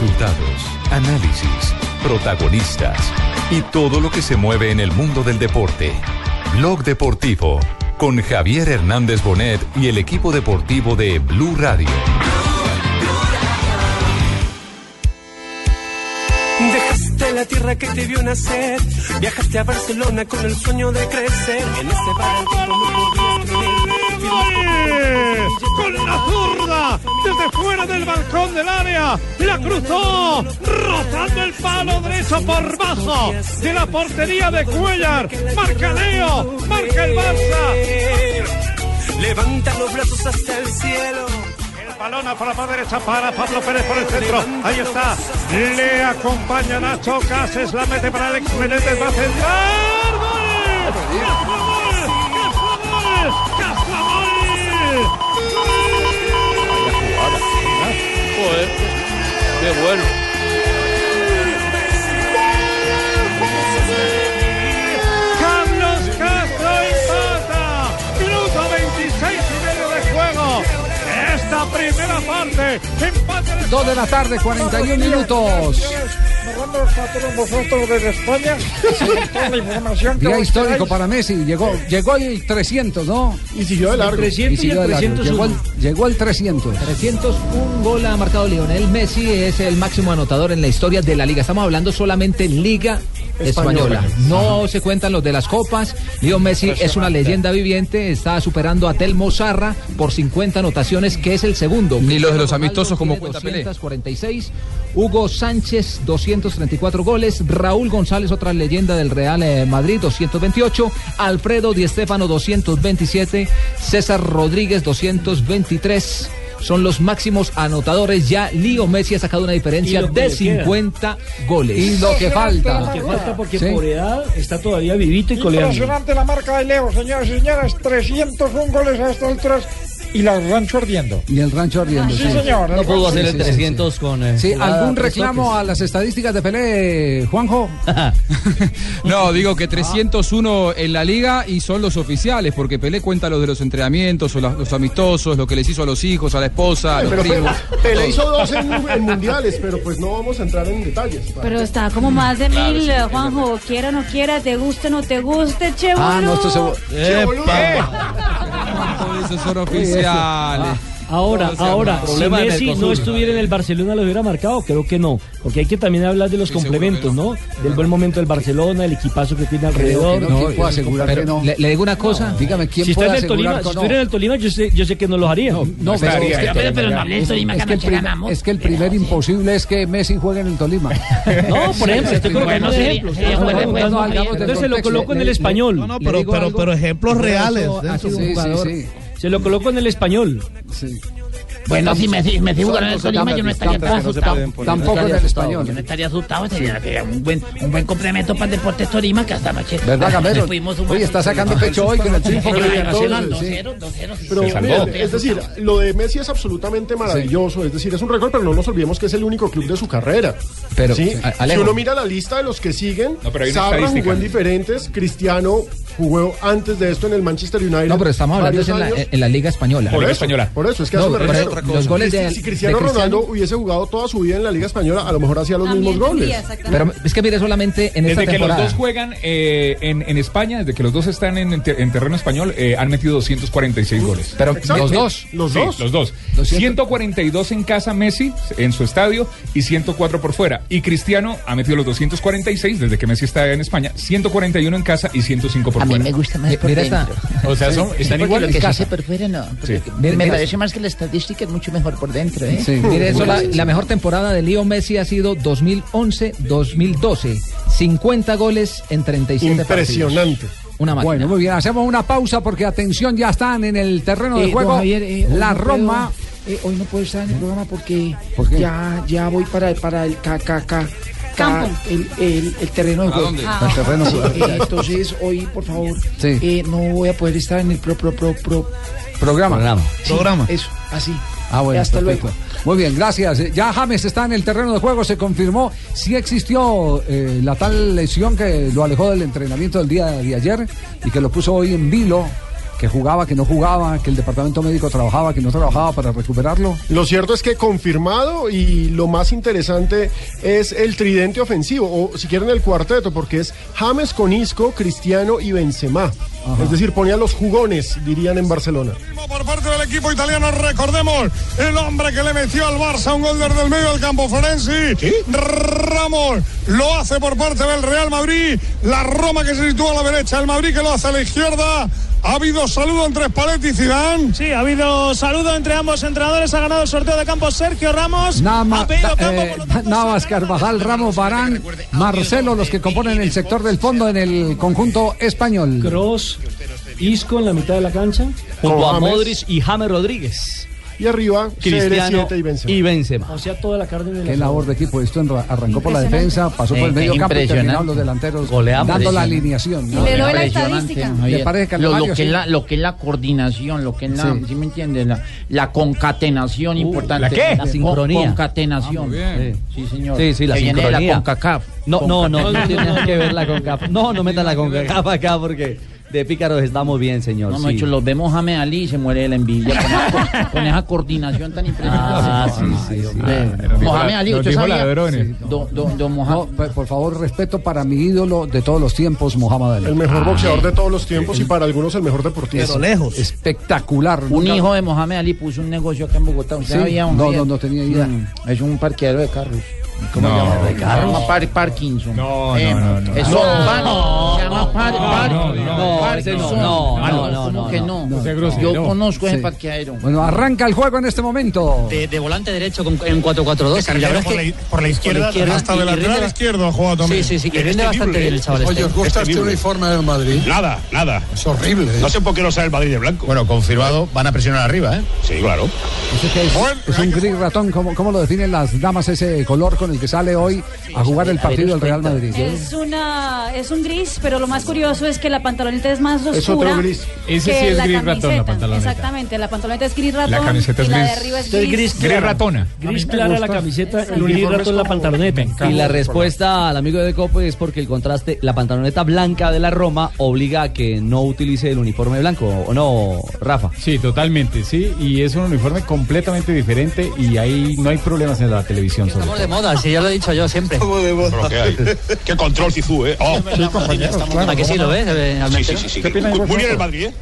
Resultados, análisis, protagonistas y todo lo que se mueve en el mundo del deporte. Blog Deportivo con Javier Hernández Bonet y el equipo deportivo de Blue Radio. Dejaste la tierra que te vio nacer, viajaste a Barcelona con el sueño de crecer. En ese bar no podías creer. Con la zurda, desde fuera del balcón del área, la cruzó, rozando el palo derecho por bajo de la portería de Cuellar. Marca Leo, marca el Barça. Levanta los brazos hasta el cielo. Balona por la mano derecha para Pablo Pérez por el centro. Ahí está. Le acompaña Nacho Cases. La mete para Alex Menéndez. Va a centrar. ¡Gol! ¡Castro gol! Joder, qué bueno. Carlos Castro empata. Minuto 26 y medio de juego. Esta primera parte. Empate de 2 de la tarde, 41 minutos. Narrando a todos vosotros desde España, toda la información que Día histórico para Messi. Llegó, llegó el 300, ¿no? Y siguió de largo. Y 300 y siguió el de largo. 301. Llegó el, llegó el 300. 301 gol ha marcado Lionel Messi, es el máximo anotador en la historia de la liga. Estamos hablando solamente Liga Española. No se cuentan los de las copas. Lionel Messi es una leyenda viviente, está superando a Telmo Zarra por 50 anotaciones, que es el segundo. Ni los de los amistosos como cuenta Pelé. 246. Hugo Sánchez, 234 goles. Raúl González, otra leyenda del Real eh, Madrid, 228. Alfredo Di Stéfano, 227. César Rodríguez, 223. Son los máximos anotadores. Ya Lío Messi ha sacado una diferencia lo de le queda. 50 goles. Y lo que falta. Que falta porque Sí. por edad está todavía vivito y coleando. Impresionante la marca de Leo, señoras y señores. 301 goles a estas alturas y la rancho ardiendo. Y el rancho ardiendo. Sí, sí. señor. No pudo hacer Sí, el sí, sí, 300 con. eh, Sí, ¿algún reclamo toques. a las estadísticas de Pelé, Juanjo? No, digo que 301 en la liga y son los oficiales, porque Pelé cuenta los de los entrenamientos, o los, los amistosos, lo que les hizo a los hijos, a la esposa, a los Pero primos. Pelé, Pelé hizo dos en, en mundiales, pero pues no vamos a entrar en detalles. Pero está como más de mil, Juanjo. Quiera o no quiera, te guste o no te guste, che, Ah, no, esto se... Esos son oficiales. Ahora, ahora, si Messi no estuviera en el Barcelona, ¿lo hubiera marcado? Creo que no. Porque hay que también hablar de los complementos, que ¿no? Del buen momento del Barcelona, el equipazo que tiene alrededor. no, ¿quién puede asegurar que no? Le, le digo una cosa. Dígame, ¿quién Si está puede en el Tolima, asegurar si que no? estuviera en el Tolima, yo sé, yo sé que no los haría. No, pero, es que, Pero, pero no hables, es- Tolima, es que que el anoche prim- ganamos. es que el primer imposible es que Messi juegue en el Tolima. No, por ejemplo, estoy colocando Bueno, un sería- ejemplo. sería Estamos buen preguntando ejemplo, algo. Javier. Entonces se lo coloco en el Le- español. No, le pero, ejemplos reales. ha de sido eso. un Sí, sí, jugador. sí. Se lo coloco en el español. Sí. Bueno, si me, si me digo ganar el Tolima, yo no estaría tan asustado. Tampoco en el español. Yo no estaría asustado, sería un buen, un buen complemento para el Deportes Tolima, que hasta anoche. ¿Verdad, Gamero? Oye, está sacando pecho hoy con el triunfo que Señor, le anoche eran dio. Sí. 2-0, 2-0, sí. Pero es decir, lo de Messi es absolutamente maravilloso, es decir, es un récord, pero no nos olvidemos que es el único club de su carrera. Pero, Si uno mira la lista de los que siguen, Sabra jugó en diferentes, Cristiano jugó antes de esto en el Manchester United. No, pero estamos hablando en la, en la Liga Española. por Liga eso, Española. Por eso, es que No, eso me refiero. los goles de- si, si Cristiano de Cristiano- Ronaldo hubiese jugado toda su vida en la Liga Española, a lo mejor hacía los También mismos goles. Pero es que mire solamente en esta Desde que los temporada. dos juegan eh, en, en España, desde que los dos están en, en ter- en terreno español, eh, han metido 246 goles. Pero Exacto. los dos. Los Sí, dos. los dos. 142 en casa Messi, en su estadio, y 104 por fuera. Y Cristiano ha metido los 246 desde que Messi está en España, 141 en casa y 105 por A mí me gusta más por mira esta- dentro. O sea, son, están Porque igual lo en que se hace por fuera no. Sí. Me, parece más que la estadística es mucho mejor por dentro, ¿eh? Sí. Mire, eso, la, la mejor temporada de Leo Messi ha sido 2011-2012. 50 goles en 37 Impresionante. partidos. Una máquina. Bueno, muy bien, hacemos una pausa porque atención, ya están en el terreno de Eh, juego. don Javier, eh, la no puedo- Roma. eh, hoy no puedo estar en el programa porque ¿Por ya ya voy para, para el KKK. Campo. El, el, el terreno de ¿A juego. dónde? El terreno Sí, eh, entonces hoy, por favor, Sí. eh, no voy a poder estar en el pro, pro, pro, pro. Programa. Programa. Sí, Programa. Eso, así. Ah, bueno, Hasta perfecto. luego. Muy bien, gracias. Ya James está en el terreno de juego, se confirmó. Sí existió eh, la tal lesión que lo alejó del entrenamiento del día de ayer y que lo puso hoy en vilo que jugaba, que no jugaba, que el departamento médico trabajaba, que no trabajaba para recuperarlo? Lo cierto es que confirmado y lo más interesante es el tridente ofensivo, o si quieren el cuarteto, porque es James con Isco, Cristiano y Benzema. Es decir, ponía los jugones, dirían en Barcelona. Por parte del equipo italiano, recordemos, el hombre que le metió al Barça un gol desde el medio del campo, Florenzi. Ramos lo hace por parte del Real Madrid. La Roma que se sitúa a la derecha, el Madrid que lo hace a la izquierda. ¿Ha habido saludo entre Spalletti y Zidane? Sí, ha habido saludo entre ambos entrenadores. Ha ganado el sorteo de campo Sergio Ramos. Nama- ha pedido campo eh, Navas, Carvajal, Ramos, Barán, Marcelo, los que componen el sector del fondo en el conjunto español. Cross, Isco en la mitad de la cancha. Junto a. Modric y James Rodríguez. Y arriba, Cristiano CR7 y Benzema. y Benzema. O sea, toda la carne de la Qué labor de equipo. Esto arrancó por la defensa, pasó por el medio campo y terminaron los delanteros Goleamos. dando la alineación. ¿no? le doy la Impresionante, estadística. Javier. ¿Le parece que lo, que sí? es la, lo que es la coordinación, lo que es la, Sí. ¿sí me entiendes? La, la concatenación importante. ¿la qué? La Con- sincronía. Concatenación. Ah. Sí, señor. Sí, sí, la Que viene de sincronía. la CONCACAF. No, no, no, no Concatenación. tiene nada que ver la CONCACAF. No, no metan la CONCACAF acá porque de pícaros estamos bien, señor. No, no, sí. hecho, los vemos a Ali y se muere de la envidia con, esa- con esa coordinación tan impresionante. Ah, sí, sí, Mohamed Ali, ¿usted dijo sabía? ladrones. Do- do- do Moha- No, por favor, respeto para mi ídolo de todos los tiempos, Mohamed Ali. El mejor boxeador de todos los tiempos y para algunos el mejor deportista. lejos. Espectacular. Un Nunca- hijo de Mohamed Ali puso un negocio acá en Bogotá. ¿Usted Sí, sabía, no, no, no tenía idea. Mm, Es un parqueadero de carros. ¿Cómo se llama? de Se llama Par- Parkinson. No, Eh, no, no, no. Eso No. Par- se llama Par- Par- no, no, no, ese no, Parkinson. no, Ah, no, no, ¿cómo no, que no. Yo conozco ese parqueadero. Bueno, arranca el juego en este momento. De, de volante derecho con, en 4-4-2. y la verdad es por, la, por la izquierda, hasta de este lateral izquierdo ha jugado también. Sí, sí, sí, y rinde bastante bien el chaval este. ¿os gusta este uniforme del Madrid? Nada, nada. Es horrible. ¿eh? No sé por qué no sale el Madrid de blanco. Bueno, confirmado, van a presionar arriba, ¿eh? Sí, claro. ¿Ese qué es? Es un gris ratón. ¿Cómo, ¿Cómo lo definen las damas ese color con el que sale hoy a jugar el partido del Real Madrid? Es una es un gris, pero lo más curioso es que la pantaloneta es más Es otro oscura gris. Ese sí es la gris ratón, la pantaloneta. Exactamente, la pantaloneta es gris ratón camiseta es y la de gris. arriba es es gris. gris Gris clara. ratona. Gris clara la camiseta, el uniforme gris es ratón la pantaloneta. Y la respuesta al amigo de Copo es porque el contraste, la pantaloneta blanca de la Roma obliga a que no utilice el uniforme blanco, ¿o no, Rafa? Sí, totalmente, sí, y es un uniforme completamente diferente y ahí no hay problemas en la televisión sobre Estamos de moda, sí, ya lo he dicho yo siempre. Pero ¿qué hay? ¿Qué control Cizú, eh? Oh. ¿A que sí lo ves? Sí, sí, sí. sí. Muy bien el Madrid, ¿eh?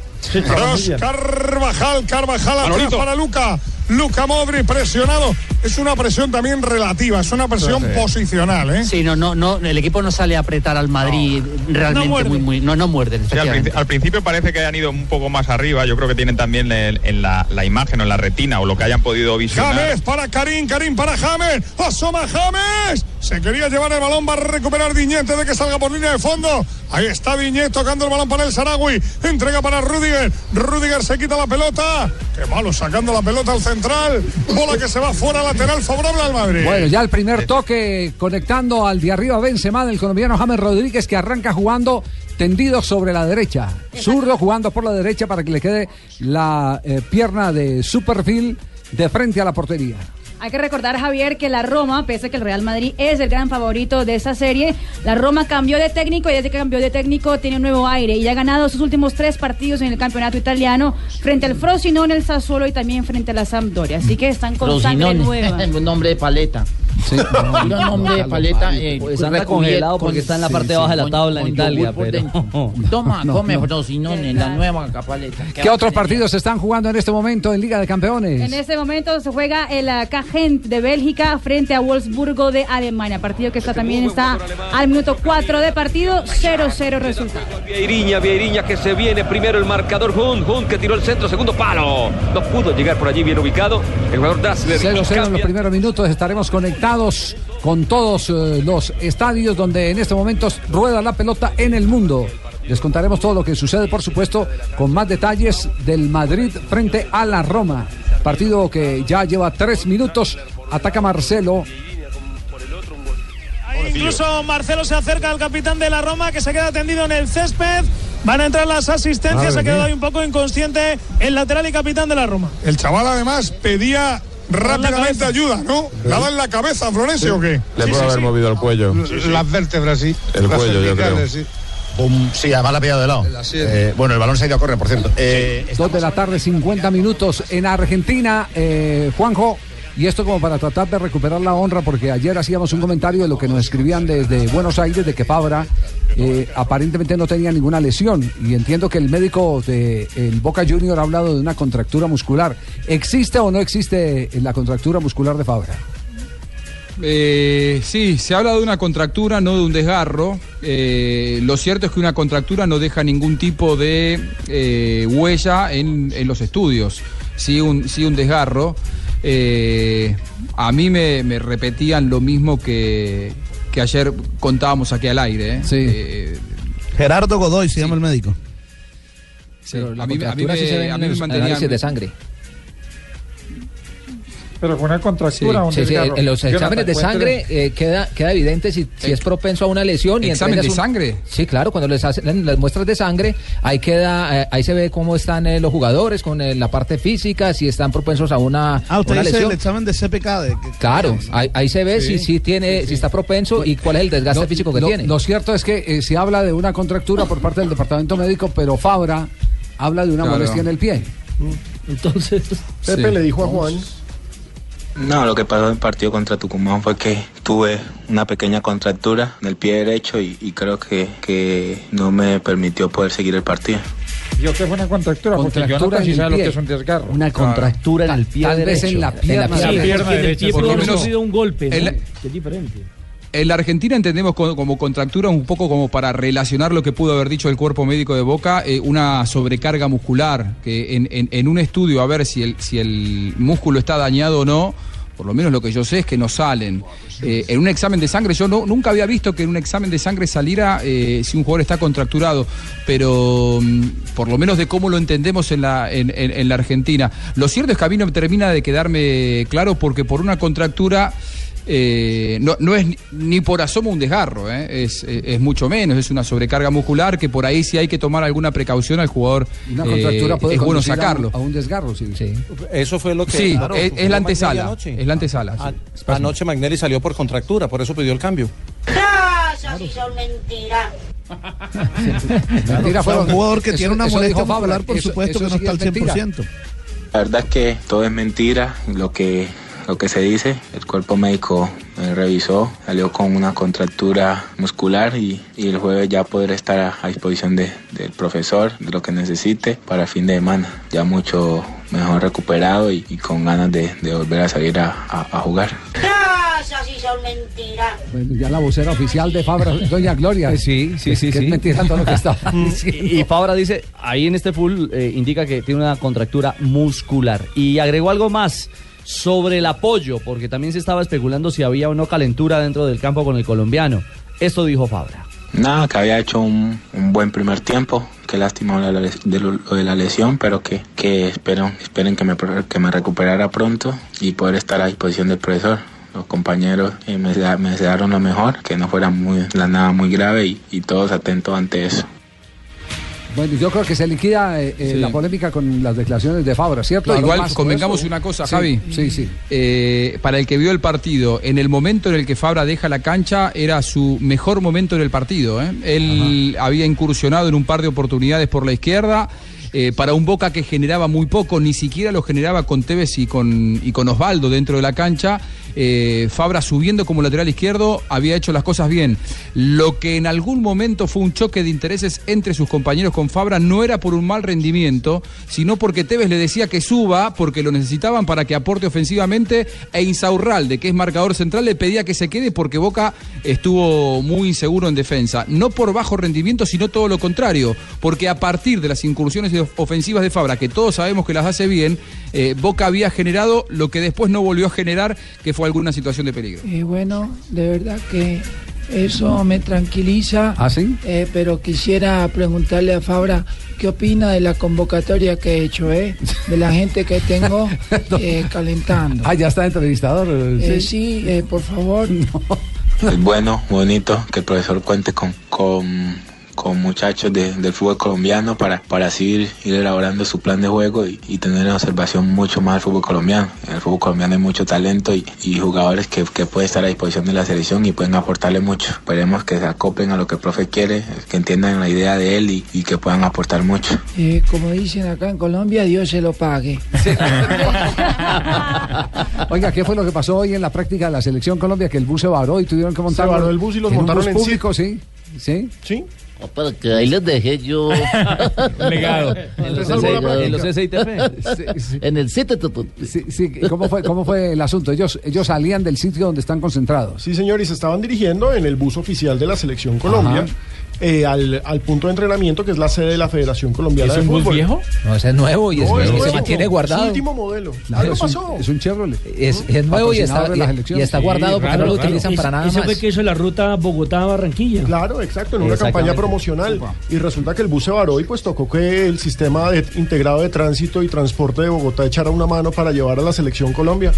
Cross, Carvajal, Carvajal atrás para Luca. Luca Modri presionado. Es una presión también relativa, es una presión posicional, ¿eh? Sí, no, no, no, el equipo no sale a apretar al Madrid realmente muerde. muy, muy, no, no muerden. Sí, al, princi- al principio parece que hayan ido un poco más arriba. Yo creo que tienen también en, en la, la imagen o en la retina o lo que hayan podido visionar. James para Karim, Karim para James. Asoma James. Se quería llevar el balón, va a recuperar Diñet antes de que salga por línea de fondo. Ahí está Diñet tocando el balón para el Saragüi. Entrega para Rudiger. Rudiger se quita la pelota. Qué malo sacando la pelota al central. Bola que se va fuera lateral favorable al Madrid. Bueno, ya el primer toque conectando al de arriba Benzema del colombiano James Rodríguez que arranca jugando tendido sobre la derecha. Zurdo jugando por la derecha para que le quede la eh, pierna de su perfil de frente a la portería. Hay que recordar, Javier, que la Roma, pese a que el Real Madrid es el gran favorito de esta serie, la Roma cambió de técnico y desde que cambió de técnico tiene un nuevo aire y ha ganado sus últimos tres partidos en el campeonato italiano frente al Frosinone, el Sassuolo y también frente a la Sampdoria. Así que están con sangre Frosinone. nueva. un nombre de paleta. un nombre de paleta. eh, Pues anda recubierto congelado con- porque está en la sí, parte sí, baja de la con- tabla en con Italia, yogur por pero- dentro. Toma, No, come no. Frosinone, la nueva paleta. ¿Qué otros partidos se están jugando en este momento en Liga de Campeones? En este momento se juega el uh, Cagent de Bélgica frente a Wolfsburgo de Alemania. Partido que está también está al minuto 4 de partido, 0-0 resultado. Vieirinha, Vieirinha que se viene primero el marcador Hunt, Hunt que tiró el centro, segundo palo. No pudo llegar por allí bien ubicado. El jugador Dassler. 0-0 en los primeros minutos. Estaremos conectados con todos eh, los estadios donde en este momento rueda la pelota en el mundo. Les contaremos todo lo que sucede, por supuesto, con más detalles del Madrid frente a la Roma. Partido que ya lleva tres minutos. Ataca Marcelo. Incluso Marcelo se acerca al capitán de la Roma que se queda tendido en el césped. Van a entrar las asistencias. Madre Se ha quedado ahí un poco inconsciente el lateral y capitán de la Roma. El chaval además pedía rápidamente ayuda, ¿no? ¿Nada en la cabeza, Florencio, o qué? Le puede haber movido el cuello. Las vértebras, sí. El Las cuello, yo creo. Sí. Un- sí, además la ha pillado de lado. Eh, bueno, el balón se ha ido a correr, por cierto. Eh, Dos de la tarde, 50 minutos en Argentina. Eh, Juanjo, y esto como para tratar de recuperar la honra, porque ayer hacíamos un comentario de lo que nos escribían desde Buenos Aires, de que Fabra eh, aparentemente no tenía ninguna lesión. Y entiendo que el médico de el Boca Junior ha hablado de una contractura muscular. ¿Existe o no existe la contractura muscular de Fabra? Eh, sí, se habla de una contractura, no de un desgarro. Eh, lo cierto es que una contractura no deja ningún tipo de eh, huella en, en los estudios. Sí, un, sí un desgarro. Eh, a mí me, me repetían lo mismo que, que ayer contábamos aquí al aire. ¿eh? Gerardo Godoy se llama el médico. Sí, la a mí, a mí me, sí se ve a mí me mantenían- análisis de sangre. Pero con una contractura, un Sí, sí, en los Jonathan, exámenes de sangre eh, queda, queda evidente si, si es propenso a una lesión. Y ¿Examen de un- sangre? Sí, claro, cuando les hacen las muestras de sangre, ahí queda, eh, ahí se ve cómo están eh, los jugadores con eh, la parte física, si están propensos a una, Ah, usted una dice lesión. el examen de CPK. De, que- Claro, ahí, ahí se ve Sí. si, si tiene, si está propenso y cuál es el desgaste Lo- físico que lo, tiene. Lo cierto es que eh, se habla de una contractura por parte del departamento médico, pero Fabra habla de una Claro. molestia en el pie. Entonces, Pepe le dijo a Juan. No, lo que pasó en el partido contra Tucumán fue que tuve una pequeña contractura en el pie derecho y, y creo que, que no me permitió poder seguir el partido. Yo que fue una contractura, porque Contractura Jonathan sí en el sabe lo que es un desgarro. Una contractura en el pie Tal vez derecho. en la pierna sí, derecha. porque en el pie Por lo menos- sufrido un golpe, ¿no? en la- que es diferente. En la Argentina entendemos co- como, contractura un poco como para relacionar lo que pudo haber dicho el cuerpo médico de Boca, eh, una sobrecarga muscular, que en, un estudio a ver si el, músculo está dañado o no, por lo menos lo que yo sé es que no salen. Eh, en un examen de sangre, yo nunca había visto que en un examen de sangre saliera eh, si un jugador está contracturado, pero mm, por lo menos de cómo lo entendemos en la, en, la Argentina. Lo cierto es que a mí no termina de quedarme claro porque por una contractura... eh, no, no es ni, por asomo un desgarro, ¿eh? es, eh, es mucho menos, es una sobrecarga muscular que por ahí sí hay que tomar alguna precaución al jugador. Una eh, contractura puede es bueno conducir a un- sacarlo. A un, desgarro, sí. Eso fue lo que. Sí, Claro, es, fue es la antesala. anoche. Es la antesala. sí. Anoche Magnelli salió por contractura, por eso pidió el cambio. Eso sí son mentiras. Mentira, fueron- un jugador que eso- tiene una molestia muscular, por eso- supuesto eso que no sí está al es mentira. 100%. La verdad es que todo es mentira, lo que, lo que se dice. El cuerpo médico me revisó, salió con una contractura muscular y, y el jueves ya poder estar a, a disposición de- del profesor, de lo que necesite para fin de semana. Ya mucho mejor recuperado y, y con ganas de, de volver a salir a, a- a jugar. Eso sí son mentiras. Bueno, ya la vocera oficial de Fabra, doña Gloria. Sí, sí, sí, sí. es mentira todo lo que está Y, y Fabra dice, ahí en este full eh, indica que tiene una contractura muscular. Y agregó algo más sobre el apoyo, porque también se estaba especulando si había o no calentura dentro del campo con el colombiano. Esto dijo Fabra. Nada, que había hecho un, buen primer tiempo. Qué lástima de la, lesión, pero que, que espero, esperen que me, que me recuperara pronto y poder estar a disposición del profesor. Los compañeros eh, me, me desearon lo mejor, que no fuera muy, la nada muy grave y, y todos atentos ante eso. Bueno, yo creo que se liquida eh, eh, Sí. la polémica con las declaraciones de Fabra, ¿cierto? Igual convengamos una cosa, Sí, Javi. Sí, sí. Eh, para el que vio el partido, en el momento en el que Fabra deja la cancha, era su mejor momento en el partido. ¿eh? Él había incursionado en un par de oportunidades por la izquierda. Eh, para un Boca que generaba muy poco, ni siquiera lo generaba con Tevez y con, Osvaldo dentro de la cancha. eh, Fabra subiendo como lateral izquierdo había hecho las cosas bien. Lo que en algún momento fue un choque de intereses entre sus compañeros con Fabra no era por un mal rendimiento, sino porque Tevez le decía que suba porque lo necesitaban para que aporte ofensivamente e Insaurralde, que es marcador central, le pedía que se quede porque Boca estuvo muy inseguro en defensa. No por bajo rendimiento, sino todo lo contrario, porque a partir de las incursiones ofensivas de Fabra, que todos sabemos que las hace bien, eh, Boca había generado lo que después no volvió a generar, que fue alguna situación de peligro. Eh, bueno, de verdad que eso me tranquiliza. ¿Ah, sí? Eh, pero quisiera preguntarle a Fabra qué opina de la convocatoria que he hecho, ¿eh? De la gente que tengo eh, calentando. Ah, ya está entrevistador. Eh, sí, eh, por favor. Es bueno, bonito que el profesor cuente con, con, con muchachos de- del fútbol colombiano para, para así ir, ir elaborando su plan de juego y, y tener en observación mucho más al fútbol colombiano. En el fútbol colombiano hay mucho talento y, y jugadores que, que pueden estar a disposición de la selección y pueden aportarle mucho. Esperemos que se acoplen a lo que el profe quiere, que entiendan la idea de él y, y que puedan aportar mucho. Eh, como dicen acá en Colombia, Dios se lo pague. Oiga, ¿qué fue lo que pasó hoy en la práctica de la selección Colombia? Que el bus se varó y tuvieron que montar varó el bus y los montaron en público, sí. ¿Sí? Sí. Para que ahí les dejé yo. Legado. En los ¿Es alguna SITP. en los SITP? En el sitio. Sí, sí, ¿Cómo fue, ¿Cómo fue el asunto? Ellos, ellos salían del sitio donde están concentrados. Sí, señor, y se estaban dirigiendo en el bus oficial de la Selección Colombia Ajá. Eh, al, al punto de entrenamiento que es la sede de la Federación Colombiana ¿Es de un bus Fútbol. viejo? No, ese es nuevo y, es- No, es y se nuevo, mantiene es guardado. último modelo. Claro, Algo es un- pasó. Es un Chevrolet. Es, es nuevo y está, de y- está Sí, guardado porque raro, no lo raro. utilizan para nada Eso más. fue que hizo la ruta Bogotá-Barranquilla. Claro, exacto, en una campaña promocional. Y resulta que el bus se varó y pues tocó que el sistema de- integrado de tránsito y transporte de Bogotá echara una mano para llevar a la selección Colombia.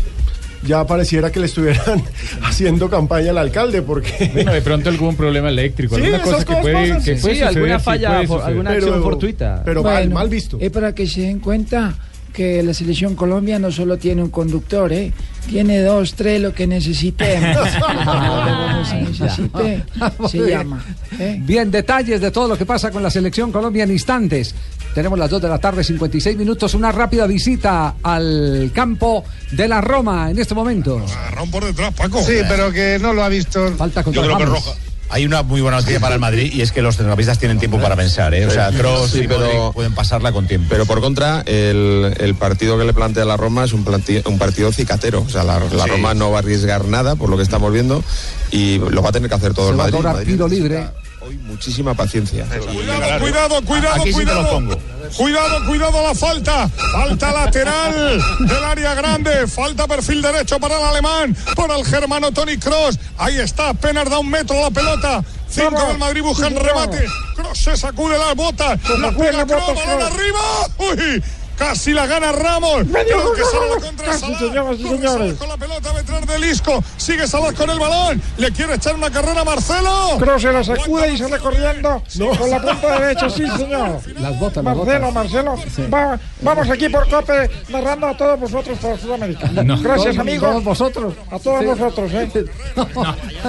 Ya pareciera que le estuvieran haciendo campaña al alcalde porque... Bueno, de pronto algún problema eléctrico, Sí, alguna cosa que puede, pasan. que Sí, puede sí, suceder, alguna sí, falla puede suceder. alguna acción Pero- fortuita. pero mal- mal visto. Es para que se den cuenta que la selección Colombia no solo tiene un conductor, ¿eh? tiene dos, tres, lo que necesitemos. Lo que se necesite, se bien. llama. ¿eh? Bien, detalles de todo lo que pasa con la selección Colombia en instantes. Tenemos las 2 de la tarde, 56 minutos. Una rápida visita al campo de la Roma en este momento. Agarrón por detrás, Paco. Sí, pero que no lo ha visto. Falta Yo creo que roja. Hay una muy buena noticia para el Madrid y es que los centrocampistas tienen tiempo para pensar, ¿eh? O sea, Kroos Sí, y pero- pueden pasarla con tiempo. Pero por contra, el, el partido que le plantea la Roma es un, partido cicatero. O sea, la, la Sí. Roma no va a arriesgar nada, por lo que estamos viendo, y lo va a tener que hacer todo Se el va a Madrid. cobrar Madrid tiro necesita libre. Hoy muchísima paciencia. Cuidado, cuidado, cuidado, Aquí sí te lo cuidado. pongo. Cuidado, cuidado la falta. Falta lateral del área grande. Falta perfil derecho para el alemán. Por el germano Tony Cross. Ahí está, apenas da un metro la pelota. Cinco del Madrid buscan remate. Cross se sacude las botas. La pega balón Kroos. arriba. Uy, casi la gana Ramos. Medio Creo que la contra casi, Salah. señoras y señores. Salah con la pelota detrás del Isco. Sigue Salah con el balón. Le quiere echar una carrera a Marcelo. Kroos se la sacude y sale corriendo con la punta derecha, sí, señor. Las botas, las Marcelo, botas. Marcelo, va- vamos aquí por COPE narrando a todos vosotros por Sudamérica. No. Gracias, amigos. todos vosotros. A todos Sí. vosotros, ¿eh?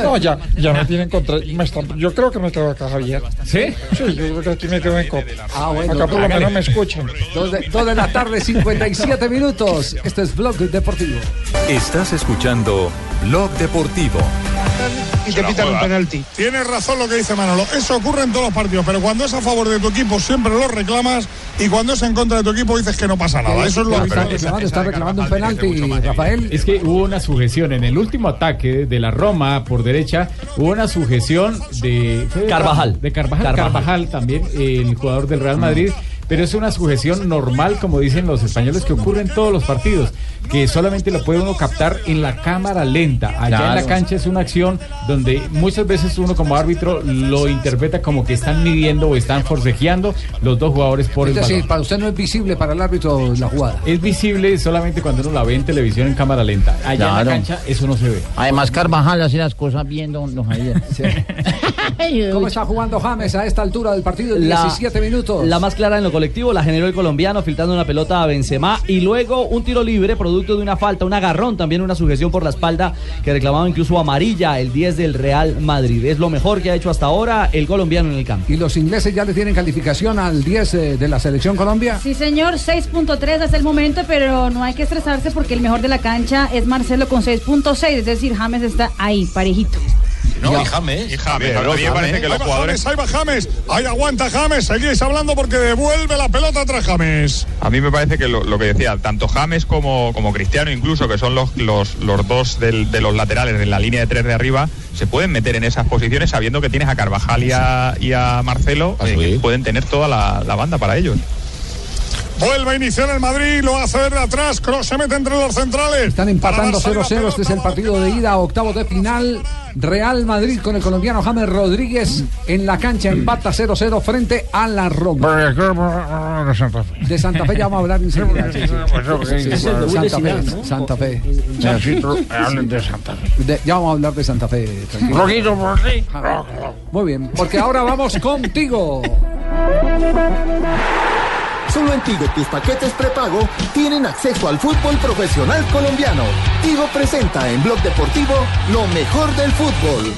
No, ya, ya me tienen contra. me están- yo creo que me quedo acá, Javier. ¿Sí? Sí, yo creo que aquí me quedo en COPE. Ah, bueno. Acá por lo menos me escuchan. Dos de, dos de la tarde, 57 minutos. Este es Blog Deportivo. Estás escuchando Blog Deportivo. y te pitan un penalti. Tienes razón lo que dice Manolo. Eso ocurre en todos los partidos, pero cuando es a favor de tu equipo siempre lo reclamas y cuando es en contra de tu equipo dices que no pasa nada. Eso es lo Está habitual. reclamando, está reclamando un penalti, Rafael. Es que hubo una sujeción en el último ataque de la Roma por derecha, hubo una sujeción de ¿fue de Carvajal. de Carvajal, Carvajal. Carvajal también, el jugador del Real Madrid. Pero es una sujeción normal, como dicen los españoles, que ocurre en todos los partidos, que solamente lo puede uno captar en la cámara lenta. Allá en la Claro. cancha es una acción donde muchas veces uno como árbitro lo interpreta como que están midiendo o están forcejeando los dos jugadores por Es el decir, balón. para usted no es visible para el árbitro la jugada. Es visible solamente cuando uno la ve en televisión en cámara lenta. Allá en Claro. la cancha eso no se ve. Además, Carvajal hace las cosas bien, don, Javier. ¿Cómo está jugando James a esta altura del partido? La- 17 minutos. La más clara en lo colectivo la generó el colombiano filtrando una pelota a Benzema y luego un tiro libre producto de una falta, un agarrón, también una sujeción por la espalda que reclamaba incluso amarilla el 10 del Real Madrid. Es lo mejor que ha hecho hasta ahora el colombiano en el campo. ¿Y los ingleses ya le tienen calificación al 10 eh, de la selección Colombia? Sí, señor, 6.3 hasta el momento, pero no hay que estresarse porque el mejor de la cancha es Marcelo con 6.6, es decir, James está ahí, parejito. No, y James. Y James, Bien, a mí me James. parece que los jugadores. Ahí va James. Ahí aguanta James. Seguís hablando porque devuelve la pelota tras James. A mí me parece que lo, lo que decía, tanto James como, como Cristiano, incluso, que son los, los, los dos del- de los laterales de la línea de tres de arriba, se pueden meter en esas posiciones sabiendo que tienes a Carvajal y a, y a Marcelo, eh, que pueden tener toda la, la banda para ellos. Vuelve a iniciar el Madrid, lo hace desde atrás. Cross se mete entre los centrales. Están empatando 0-0. Este es el partido de ida a octavos de final. Real Madrid con el colombiano James Rodríguez en la cancha. Empata 0-0 frente a la Roma. De Santa Fe ya vamos a hablar enseguida. Sí, sí. Santa Fe. Santa Fe. hablen de Santa De- ya vamos a hablar de Santa Fe. por sí. Muy bien, porque ahora vamos contigo. Solo en Tigo tus paquetes prepago tienen acceso al fútbol profesional colombiano. Tigo presenta en Blog Deportivo lo mejor del fútbol.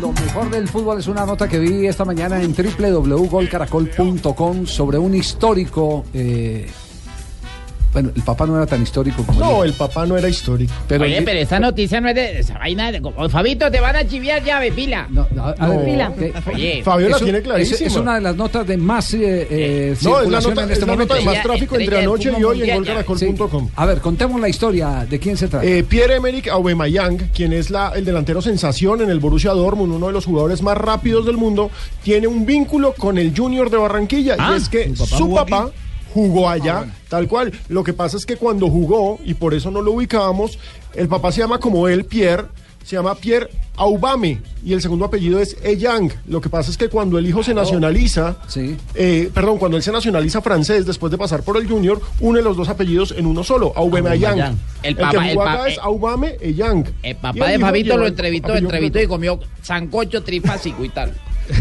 Lo mejor del fútbol es una nota que vi esta mañana en www.golcaracol.com sobre un histórico. eh, bueno, el papá no era tan histórico como No, él. el papá no era histórico. Pero Oye, el- pero esta noticia no es de esa vaina de como Fabito te van a chiviar llave pila. A ver, Pila. que- Oye, Fabio la tiene clarísima. Es, una de las notas de más eh, eh, No, es la nota, en este es la momento. nota de más tráfico entre anoche y hoy en golcaracol.com. A ver, contemos la historia de quién se trata. Eh, Pierre-Emerick Aubameyang, quien es la, el delantero sensación en el Borussia Dortmund, uno de los jugadores más rápidos del mundo, tiene un vínculo con el Junior de Barranquilla. Ah, y es que ¿su papá jugó jugó allá, tal cual. Lo que pasa es que cuando jugó, y por eso no lo ubicábamos, el papá se llama como él, Pierre, se llama Pierre Aubame, y el segundo apellido es Eyang. Lo que pasa es que cuando el hijo se nacionaliza, eh, perdón, cuando él se nacionaliza francés después de pasar por el Junior, une los dos apellidos en uno solo, Aubameyang. Aubameyang. El, El que papá- jugó el acá pa- es Aubame Eyang. El papá de Fabito lo entrevistó, entrevistó y comió sancocho trifásico y tal.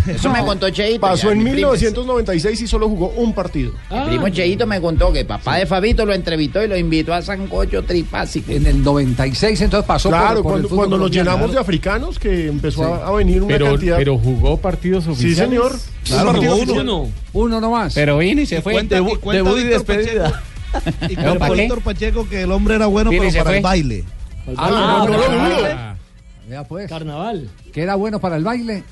Eso me contó Cheito. Pasó ya, en mi primo. 1996 y solo jugó un partido. Mi primo Cheito me contó que el papá de Fabito lo entrevistó y lo invitó a sancocho trifásico. En el 96 entonces pasó por- Claro, por, el cuando, fútbol cuando nos llenamos de africanos, que empezó Sí. a, a venir una Pero, cantidad. pero jugó partidos Sí, oficiales. señor. Claro, Un partido jugó oficial. uno. Uno nomás. Pero vino y se fue. cuenta- y cuenta Víctor Pacheco- Y ¿Pero cuenta pa' qué? Víctor Pacheco que el hombre era bueno, pero para fue. el baile. Ah, no. Ah. Vea pues. Carnaval. Que era bueno para el baile.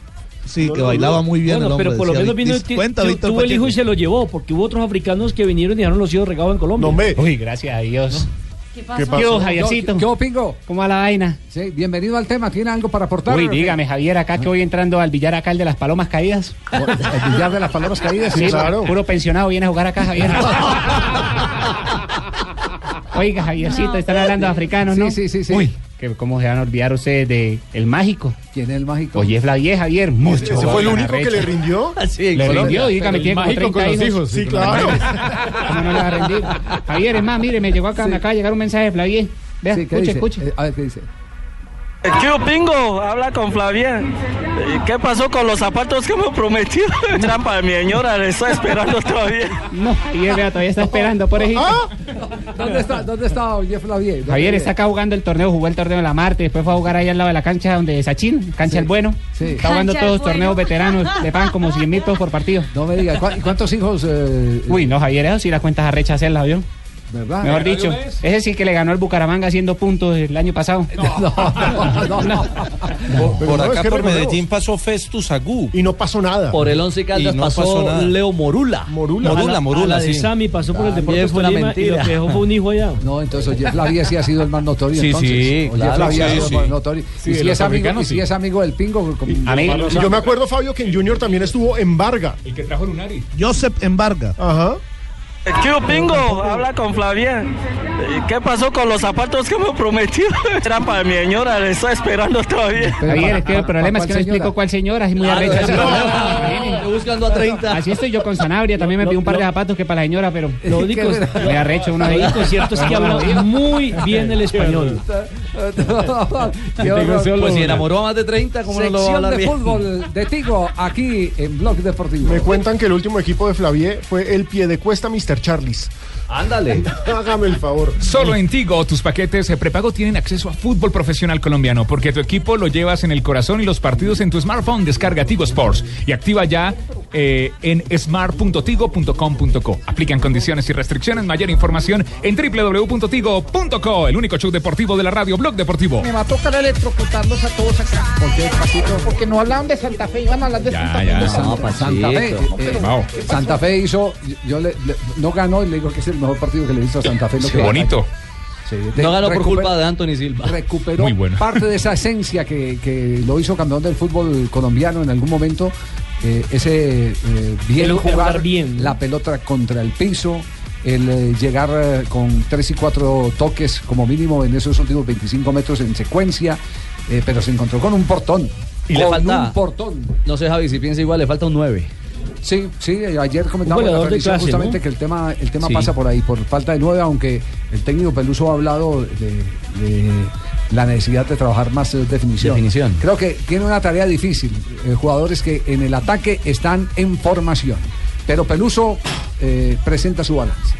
Sí, que bailaba muy bien Bueno, el hombre. pero por lo menos vino, Cuenta tu- tuvo el hijo y se lo llevó, porque hubo otros africanos que vinieron y dejaron los hijos regados en Colombia. Uy, gracias a Dios. ¿Qué pasó? pasó? ¿Qué Javiercito? ¿Qué Pingo? ¿Cómo va la vaina? Sí, bienvenido al tema. ¿Tiene algo para aportar? Uy, dígame, Javier, acá que voy entrando al billar acá, el de las palomas caídas. El billar de las palomas caídas, Sí, sí, claro. Puro pensionado viene a jugar acá, Javier. Oiga, Javiercito, están hablando de africanos, ¿no? Sí, sí, sí, sí. Uy, que cómo se van a olvidar ustedes de El Mágico. ¿Quién es el mágico? Oye, Flavie, Javier, mucho. ¿Ese fue el único que le rindió? Sí, le rindió, dígame, tiene como mágico 30 con los hijos. hijos. Sí, claro. ¿Cómo no le va a rendir? Javier, es más, mire, me llegó acá, me acaba de llegar un mensaje de Flavie. Vea, Sí, ¿qué escuche, dice? escuche. Eh, a ver, ¿qué dice? ¿Qué Pingo? Habla con Flavien. Eh, ¿Qué pasó con los zapatos que me prometió? Trampa mi señora, le estoy esperando todavía. No, y vea, todavía está esperando, por ejemplo. ¿Dónde está, dónde está Jeff Lavie? Javier está acá jugando el torneo, jugó el torneo de la Marte, después fue a jugar ahí al lado de la cancha donde Sachin, cancha el bueno. Está jugando Cancha todos El los torneos Bueno. veteranos, le pagan como 100 mil pesos por partido. No me diga, ¿cu- ¿y cuántos hijos? eh, Uy, no, Javier, eso sí la cuenta arrecha hacerla, ¿vio? ¿Verdad? Mejor dicho, ese sí que le ganó al Bucaramanga haciendo puntos el año pasado. No, no, no. Por acá, por. Medellín, pasó Festus Agú. Y no pasó nada. Por el Once Caldas pasó. Leo Morula. Morula. Morula, Morula, sí. Sami pasó por el Deportes fue una Tolima y lo que dejó fue un hijo allá. No, entonces Jeff Lavie sí ha sido el más notorio. Sí, entonces. sí, O Jeff claro, Lavie ha sí, sido el sí. más notorio. Sí, y si es amigo, y si sí. es amigo del pingo. yo me acuerdo, Fabio, que en Junior también estuvo en Varga. El que trajo Lunari. Joseph Embarga. Ajá. ¿Qué Pingo? Habla con Flavien. ¿Qué pasó con los zapatos que me prometió? Trampa de mi señora, le estoy esperando todavía. Javier, es que el problema es que no ¿cuál explico cuál señora, es muy Claro, arrecha. Estoy buscando a 30. Así estoy yo con Sanabria, también me pidió un par de zapatos que para la señora, pero lo único es me arrecho uno de Lo ellos. cierto es que habla muy bien el español. Pues si enamoró a más de 30, ¿cómo no lo va a Sección hablar de bien? fútbol de Tigo aquí en Blog Deportivo. Me cuentan que el último equipo de Flavie fue el pie de cuesta Mr. Charles. Ándale. Hágame el favor. Solo en Tigo, tus paquetes de prepago tienen acceso a fútbol profesional colombiano, porque tu equipo lo llevas en el corazón y los partidos en tu smartphone. Descarga Tigo Sports y activa ya eh, en smart.tigo.com.co. Aplican condiciones y restricciones. Mayor información en www.tigo.co. El único show deportivo de la radio Blog Deportivo. Me va a tocar electrocutarlos a todos acá. ¿Por qué, Porque no hablaban de Santa Fe, iban a hablar de Ya, Santa ya. Fe. No, Santa Fe, eh. Santa Fe hizo, yo- le, le- no ganó y le digo que es el mejor partido que le hizo a Santa Fe. lo que. Bonito. Sí, No ganó por culpa de Anthony Silva. Recuperó Muy bueno. parte de esa esencia que, que lo hizo campeón del fútbol colombiano en algún momento eh, ese eh, bien El- jugar bien. la pelota contra el piso, el eh, llegar eh, con tres y cuatro toques como mínimo en esos últimos 25 metros en secuencia, eh, pero se encontró con un portón. Y le con falta. un portón. No sé, Javi, si piensa igual, le falta un 9. Sí, sí, ayer comentamos en la de clase, justamente ¿no? que el tema, el tema Sí. pasa por ahí, por falta de nueve, aunque el técnico Peluso ha hablado de, de la necesidad de trabajar más eh, definición. Definición. Creo que tiene una tarea difícil, eh, jugadores que en el ataque están en formación, pero Peluso eh, presenta su balance.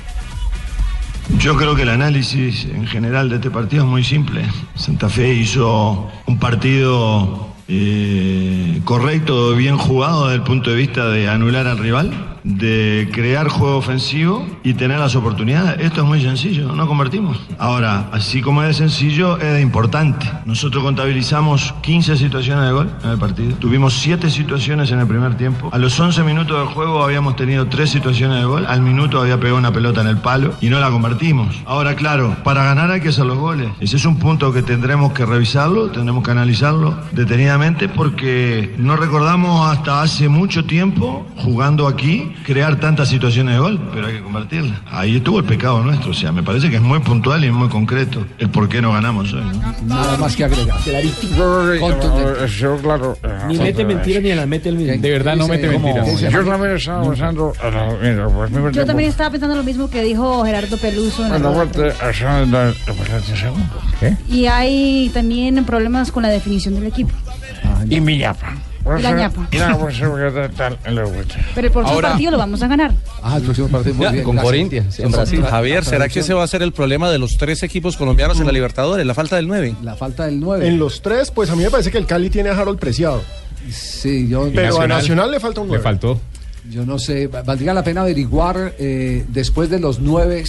Yo creo que el análisis en general de este partido es muy simple. Santa Fe hizo un partido eh, correcto, bien jugado desde el punto de vista de anular al rival, de crear juego ofensivo y tener las oportunidades. Esto es muy sencillo, no convertimos. Ahora, así como es sencillo, es importante. Nosotros contabilizamos 15 situaciones de gol en el partido. Tuvimos 7 situaciones en el primer tiempo. A los 11 minutos del juego habíamos tenido 3 situaciones de gol. Al minuto había pegado una pelota en el palo y no la convertimos. Ahora, claro, para ganar hay que hacer los goles. Ese es un punto que tendremos que revisarlo, tendremos que analizarlo detenidamente porque no recordamos hasta hace mucho tiempo jugando aquí crear tantas situaciones de gol, pero hay que convertirlas. Ahí estuvo el pecado nuestro, o sea, me parece que es muy puntual y muy concreto el por qué no ganamos hoy. ¿no? Nada más que agregar. claro. Ni mete mentiras ni las mete el mismo. De verdad no mete mentiras. Yo también estaba pensando. mira, pues, Yo también estaba pensando lo mismo que dijo Gerardo Peluso. la la- la- segundo. ¿Qué? Y hay también problemas con la definición del equipo. Y mi ñapa. La ñapa. Pues, tal. Pero el próximo Ahora- partido lo vamos a ganar. Ah, el próximo partido muy Ya, bien, con gracias. Corinthians, en Brasil. Javier, ¿será que ese va a ser el problema de los tres equipos colombianos en la Libertadores? La falta del 9. La falta del 9. En los tres, pues a mí me parece que el Cali tiene a Harold Preciado. Sí, yo. Pero a Nacional le falta un nueve. faltó. Yo no sé, va- valdría la pena averiguar eh, después de los nueve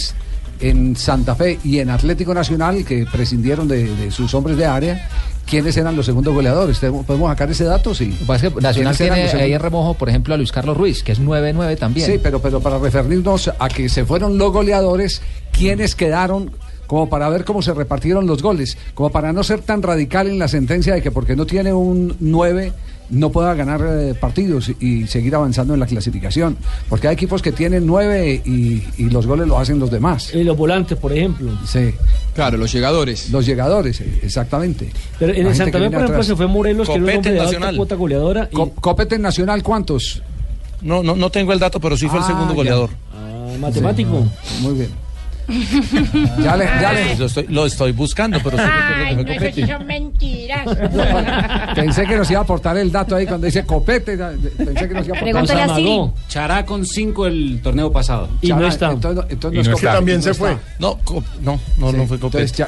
en Santa Fe y en Atlético Nacional, que prescindieron de, de sus hombres de área, quiénes eran los segundos goleadores. ¿Tenemos- ¿Podemos sacar ese dato? Sí. Nacional ¿Quiénes eran tiene los ahí en remojo, por ejemplo, a Luis Carlos Ruiz, que es 9-9 también. Sí, pero, pero para referirnos a que se fueron los goleadores, ¿quiénes quedaron? Como para ver cómo se repartieron los goles, como para no ser tan radical en la sentencia de que porque no tiene un 9 no pueda ganar eh, partidos y, seguir avanzando en la clasificación. Porque hay equipos que tienen 9 y, y los goles los hacen los demás. Y los volantes, por ejemplo. Sí. Claro, los llegadores. Los llegadores, eh, exactamente. Pero en el Santa Fe, por ejemplo, se fue Morelos, que era un Copete hombre de alta Nacional. cuota goleadora. y- Co- Copete Nacional, ¿cuántos? No, no, no tengo el dato, pero sí fue el Ah, segundo ya. goleador. Ah, matemático. Muy bien. Ya le, ya le- Lo estoy, lo estoy buscando, pero sí Ay, no, que eso son Pensé que nos iba a aportar el dato ahí cuando dice copete. Pensé que nos iba a aportar. Pregúntale a Siri. Chará con 5 el torneo pasado. Y no está. Entonces, Y no es no está. También no se está. fue. No, no, no, no fue Copete. Entonces, ya-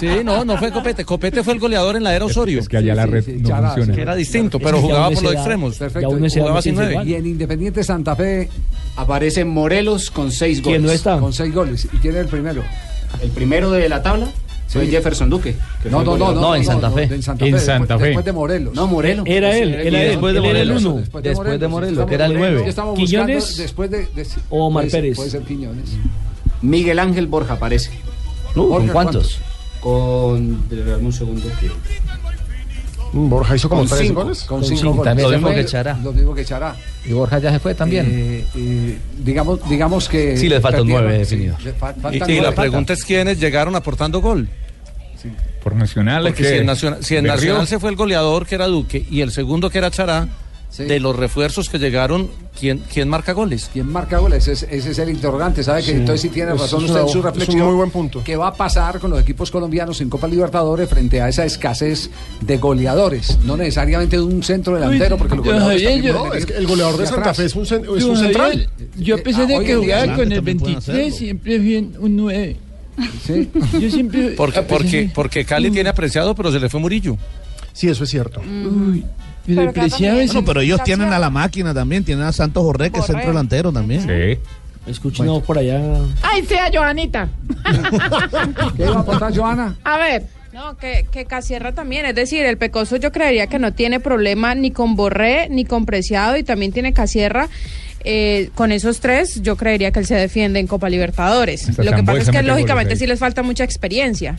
Sí, no, no fue Copete. Copete fue el goleador en la era Osorio. Es que allá la Sí, red sí, no Chara, funciona. Que era distinto, pero jugaba por los da- extremos. Perfecto. Ya uno se da Jugaba sin nueve. igual. Y en Independiente Santa Fe Aparece Morelos con 6 goles. ¿Quién no está? con seis goles. ¿Y quién es el primero? El primero de la tabla fue. Jefferson Duque. que No, fue no, no, no. No, en Santa Fe. En Santa En Fe. Santa después, Fe. después de Morelos. No, Morelos. Era él, era él. después de el Morelos. Después de Morelos, que era el buscando- nueve. Estamos ¿Quiñones buscando después de, o Omar Pérez? Puede ser Quiñones. Miguel Ángel Borja aparece. ¿Con Borja, cuántos? Con. Un segundo. Borja hizo como Con tres cinco. goles. Con cinco. cinco goles. También Lo mismo que Chará. Lo mismo que Chará. Y Borja ya se fue también. Eh, eh, digamos, digamos que. Sí, le falta un perdieron- nueve sí, definido. le fa- Y, faltan y la pregunta es quiénes llegaron aportando gol. Por Nacional. Porque que- si en Nacional, si en Nacional se fue el goleador que era Duque y el segundo que era Chará, Sí. de los refuerzos que llegaron, ¿quién, quién marca goles? ¿Quién marca goles? Ese, ese es el interrogante. ¿Sabe que entonces sí tiene Es- razón es usted en su es un reflexión? muy buen punto. ¿Qué va a pasar con los equipos colombianos en Copa Libertadores frente a esa escasez de goleadores? No necesariamente de un centro delantero, porque los goleadores yo- No, es que el goleador de Santa. Fe es un, es Yo, un central. Yo a pesar Ah, de que jugaba con el también pueden 23, hacerlo. siempre fui un- un 9. Sí. Yo siempre. Porque, a pesar porque, porque Cali tiene apreciado, pero se le fue Murillo. Sí, eso es cierto. Uy, pero el preciado. Bueno, pero ellos tienen a la máquina también, tienen a Santos Borré, que es centro delantero también. Sí. Escuchen por allá. ¡Ay, sea Joanita! ¿Qué iba a aportar Joana? A ver, No, que, que Casierra también, es decir, el Pecoso yo creería que no tiene problema ni con Borré ni con Preciado y también tiene Casierra. Eh, con esos tres, yo creería que él se defiende en Copa Libertadores. Lo que pasa es que lógicamente sí les falta mucha experiencia.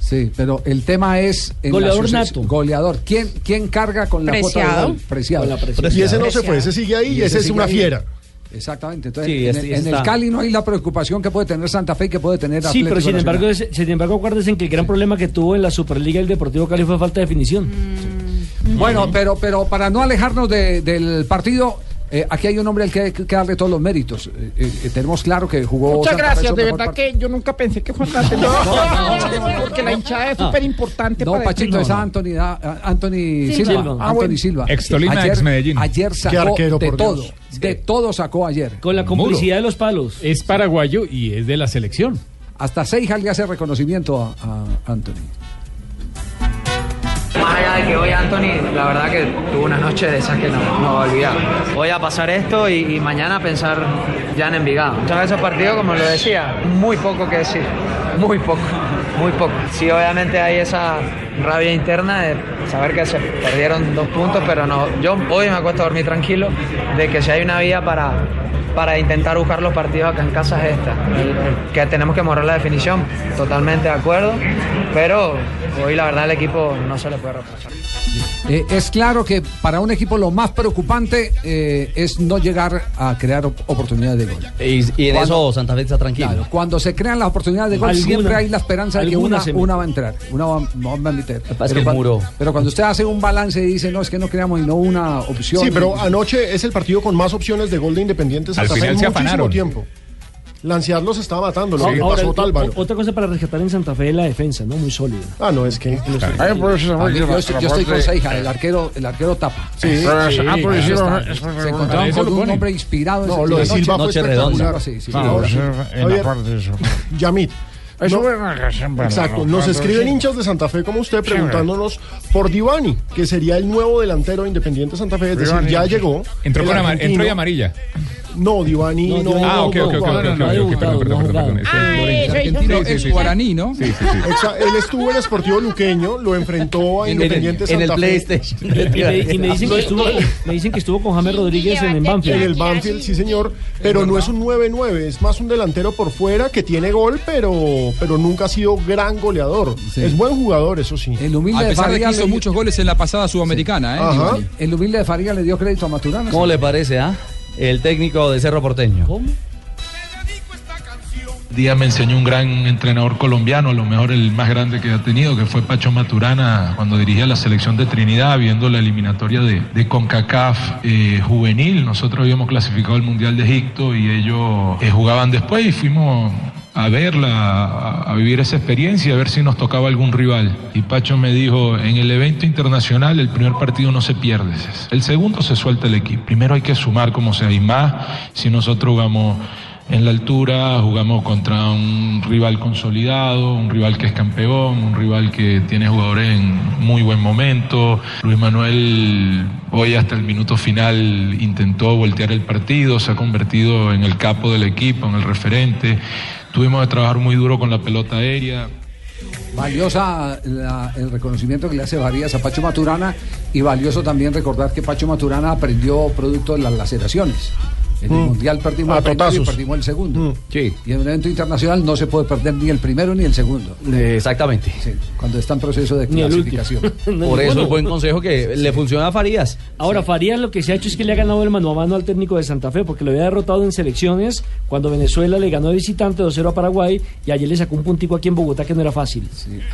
Sí, pero el tema es en Goleador nato. Goleador. ¿Quién, quién carga con la foto de Preciado. gol? Preciado. Con la Preciado. Y ese no se fue, ese sigue ahí y ese es una ahí. fiera. Exactamente. Entonces, Sí, en, este- el- en el. Cali no hay la preocupación que puede tener Santa Fe y que puede tener Sí, Atlético pero sin Nacional. embargo, es- sin embargo, acuérdense que el gran problema que tuvo en la Superliga el Deportivo Cali fue falta de definición. Bueno, pero, pero para no alejarnos de- del partido, eh, aquí hay un hombre al que hay que darle todos los méritos. Eh, eh, tenemos claro que jugó. Muchas Santa gracias, de verdad que yo nunca pensé que Juan Carlos porque la hinchada es súper importante No, para el Pachito, es Anthony, Anthony Silva. Silva. Silva. Ah, Anthony bueno. Silva. Ex Tolima, ayer, ex Medellín. Ayer sacó arquero, de todo. De todo sacó ayer. Con la complicidad de los palos. Es paraguayo y es de la selección. Hasta Seija le hace reconocimiento a, a Anthony. Más allá de que hoy Anthony, la verdad que tuvo una noche de esas que no, no va. Voy a pasar esto y, y mañana pensar ya en Envigado. Muchas veces partidos, como lo decía, muy poco que decir. Muy poco, muy poco. Sí, obviamente hay esa rabia interna de saber que se perdieron dos puntos, pero no. Yo hoy me acuesto a dormir tranquilo de que si hay una vía para, para intentar buscar los partidos acá en casa es esta. Que tenemos que mejorar la definición, totalmente de acuerdo, pero hoy la verdad el equipo no se le puede reprochar. Eh, es claro que para un equipo lo más preocupante eh, es no llegar a crear op- oportunidades de gol. Y, y en Cuando- eso Santa Fe está tranquilo. Claro, cuando se crean las oportunidades de gol Alguna- siempre hay la esperanza de que se una va a entrar, una va, va a es que Pero, muro- cuando usted hace un balance y dice, no, es que no creamos y no una opción. Sí, pero anoche es el partido con más opciones de gol de Independiente Santa Al en final se muchísimo afanaron. tiempo. Lanciarlo se estaba matando, lo que Ahora, pasó o- Tálvaro. otra cosa para rescatar en Santa Fe es la defensa, ¿no? Muy sólida. Ah, no, es que. Mí, yo, estoy, yo estoy con Seija, el arquero, el arquero tapa. Sí, ah, se encontraron con un hombre inspirado. No, en lo de Silva fue noche. espectacular. Sí, sí, Ahora, sí. a ver, Yamit. Eso No, Exacto, nos escriben sí. hinchas de Santa Fe como usted preguntándonos por Divani, que sería el nuevo delantero de Independiente Santa Fe, es decir, ya llegó. Entró, con entró y amarilla. No, Divani no. Ah, ok, ok, ok, ok, ok, ok, perdón, perdón, perdón, el argentino ex guaraní, ¿no? Sí, sí, sí. él estuvo en Sportivo Luqueño, lo enfrentó a En el- Independiente en el Santa Fe. PlayStation. Y me, dicen que estuvo, me dicen que estuvo con James Rodríguez en, en Banfield. En el Banfield, sí señor, pero no es un 9-9, es más un delantero por fuera que tiene gol, pero, pero nunca ha sido gran goleador. Es buen jugador, eso sí. El humilde A de pesar de que Faría hizo le- muchos goles en la pasada sudamericana, ¿eh? El humilde de Faría le dio crédito a Maturana. ¿Cómo le parece, ah? El técnico de Cerro Porteño. día me enseñó un gran entrenador colombiano, a lo mejor el más grande que ha tenido, que fue Pacho Maturana cuando dirigía la selección de Trinidad, viendo la eliminatoria de, de CONCACAF eh, juvenil. Nosotros habíamos clasificado al Mundial de Egipto y ellos eh, jugaban después y fuimos a verla, a, vivir esa experiencia, a ver si nos tocaba algún rival. Y Pacho me dijo, en el evento internacional el primer partido no se pierde, el segundo se suelta el equipo. Primero hay que sumar como sea y más si nosotros jugamos en la altura, jugamos contra un rival consolidado, un rival que es campeón, un rival que tiene jugadores en muy buen momento. Luis Manuel hoy hasta el minuto final intentó voltear el partido, se ha convertido en el capo del equipo, en el referente. Tuvimos que trabajar muy duro con la pelota aérea. Valiosa el reconocimiento que le hace Varías a Pacho Maturana y valioso también recordar que Pacho Maturana aprendió producto de las laceraciones. En el Mm. Mundial perdimos el primero y perdimos el segundo. Mm. Y en un evento internacional no se puede perder ni el primero ni el segundo. Exactamente. Sí, cuando está en proceso de clasificación. Por eso buen consejo que le funciona a Farías. Ahora, Farías lo que se ha hecho es que le ha ganado el mano a mano al técnico de Santa Fe, porque lo había derrotado en selecciones cuando Venezuela le ganó de visitante 2-0 a Paraguay y ayer le sacó un puntico aquí en Bogotá que no era fácil.